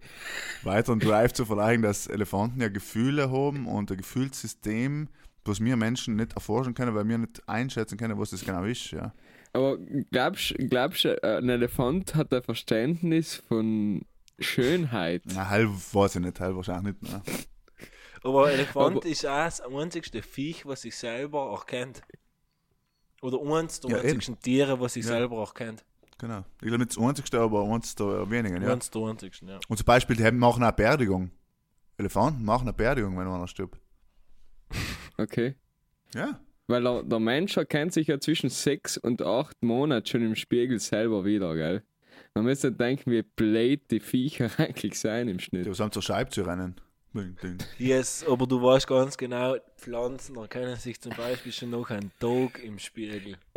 weiter und Drive zu verleihen, dass Elefanten ja Gefühle haben und ein Gefühlssystem, was wir Menschen nicht erforschen können, weil wir nicht einschätzen können, was das genau ist, ja. Aber glaubst glaubst du, ein Elefant hat ein Verständnis von Schönheit? Na, halb weiß ich nicht, halb wahrscheinlich nicht. Ne? Aber ein Elefant Aber- ist auch das einzigste Viech, was sich selber erkennt. Oder eins der Ja, eben. einzigsten Tiere, was sich Ja. selber erkennt. Genau. Ich glaube nicht das einzigste, aber eins der wenigen, ja. Eins der einzigsten, ja. Und zum Beispiel, die machen eine Beerdigung. Elefanten machen eine Beerdigung, wenn einer stirbt. <laughs> Okay. Ja. Weil der, der Mensch erkennt sich ja zwischen sechs und acht Monaten schon im Spiegel selber wieder, gell? Man müsste denken, wie blöd die Viecher <laughs> eigentlich sein im Die Schnitt. haben zur Scheibe zu rennen. Ding, ding. Yes, aber du weißt ganz genau, Pflanzen erkennen sich zum Beispiel schon noch einen Tag im Spiegel. <laughs>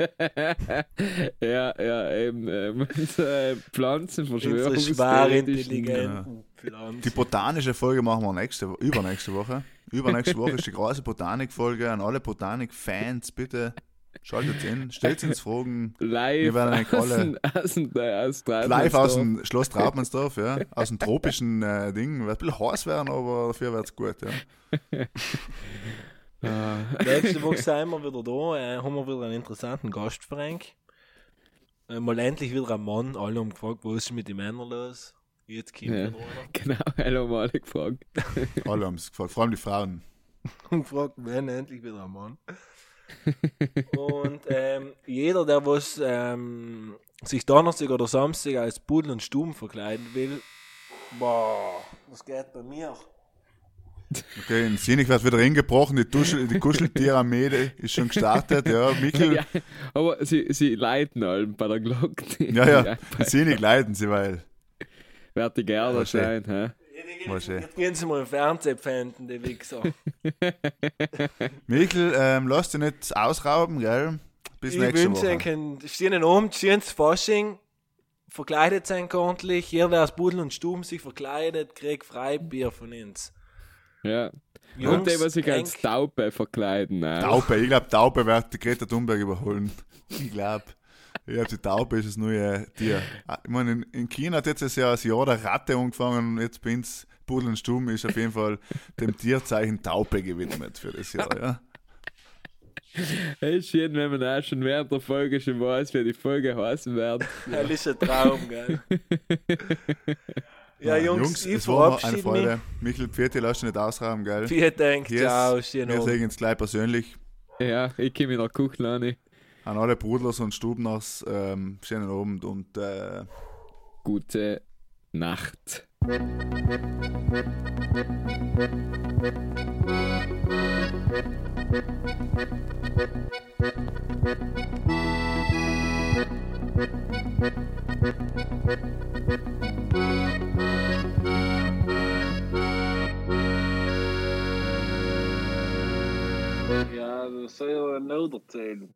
ja, ja, eben. Ähm, <laughs> unsere Pflanzen intelligenten Pflanzen. Die botanische Folge machen wir nächste Woche, übernächste Woche. Übernächste Woche ist die große Botanik-Folge. An alle Botanik-Fans, bitte schaltet in, stellt uns Fragen. Live Wir werden aus, alle- dem- aus, dem- aus Live aus dem Schloss Trautmannsdorf, ja. Aus dem tropischen äh, Ding. Wird ein bisschen heiß werden, aber dafür wird es gut, ja. Ah, <laughs> Nächste Woche sind wir wieder da, äh, haben wir wieder einen interessanten Gast, Frank. Äh, mal endlich wieder ein Mann, alle haben gefragt, was ist mit den Männern los? Jetzt kommt Ja. wieder einer. <laughs> genau, hallo mal gefragt. Alle haben es gefragt, vor allem die Frauen. <laughs> und fragt, wenn endlich wieder ein Mann. Und ähm, jeder, der was ähm, sich Donnerstag oder Samstag als Pudel und Stuben verkleiden will, boah, was geht bei mir? Okay, in Sinnig wird wieder hingebrochen, die, Duschel, die Kuscheltierarmee ist schon gestartet, ja. Mikkel, Ja, aber sie, sie leiten allem bei der Glocke. ja, ja, <laughs> in. Sinnig leiden sie, weil, die Gerda sein, hä? Jetzt gehen sie mal im Fernsehen pfänden, die Wichser. <laughs> Mikkel, ähm, lass dich nicht ausrauben, gell? Bis ich nächste wünsche Woche. Ihnen einen schönen Abend, schönes Fasching, verkleidet sein ordentlich. Jeder, der aus Pudel und Stuben sich verkleidet, kriegt Freibier von uns. Ja. Jungs, Und der, was sich als Taube verkleiden. ne? Taube, ich glaube, Taube wird die Greta Thunberg überholen. Ich glaube. Ich glaube, die Taube ist das neue Tier. Ah, Ich meine, in, in China hat jetzt das Jahr das Jahr der Ratte angefangen und jetzt bei uns Pudel und Stumm ist auf jeden Fall dem Tierzeichen Taube gewidmet für das Jahr. Ja. Hey, schön, wenn man auch schon während der Folge schon weiß, wie die Folge heißen wird. Das ist ein Traum, gell? <laughs> ja, Jungs, ich es war eine Freude. Michel, Pfirti, lass dich nicht ausrauben, gell? mich. Vielen Dank, ciao, schönen Wir sehen uns gleich persönlich. Ja, ich komme in der Küche rein. An alle Brudlers und Stubners, ähm, schönen Abend und äh, Gute Nacht. Ja, dat je nou erzählen.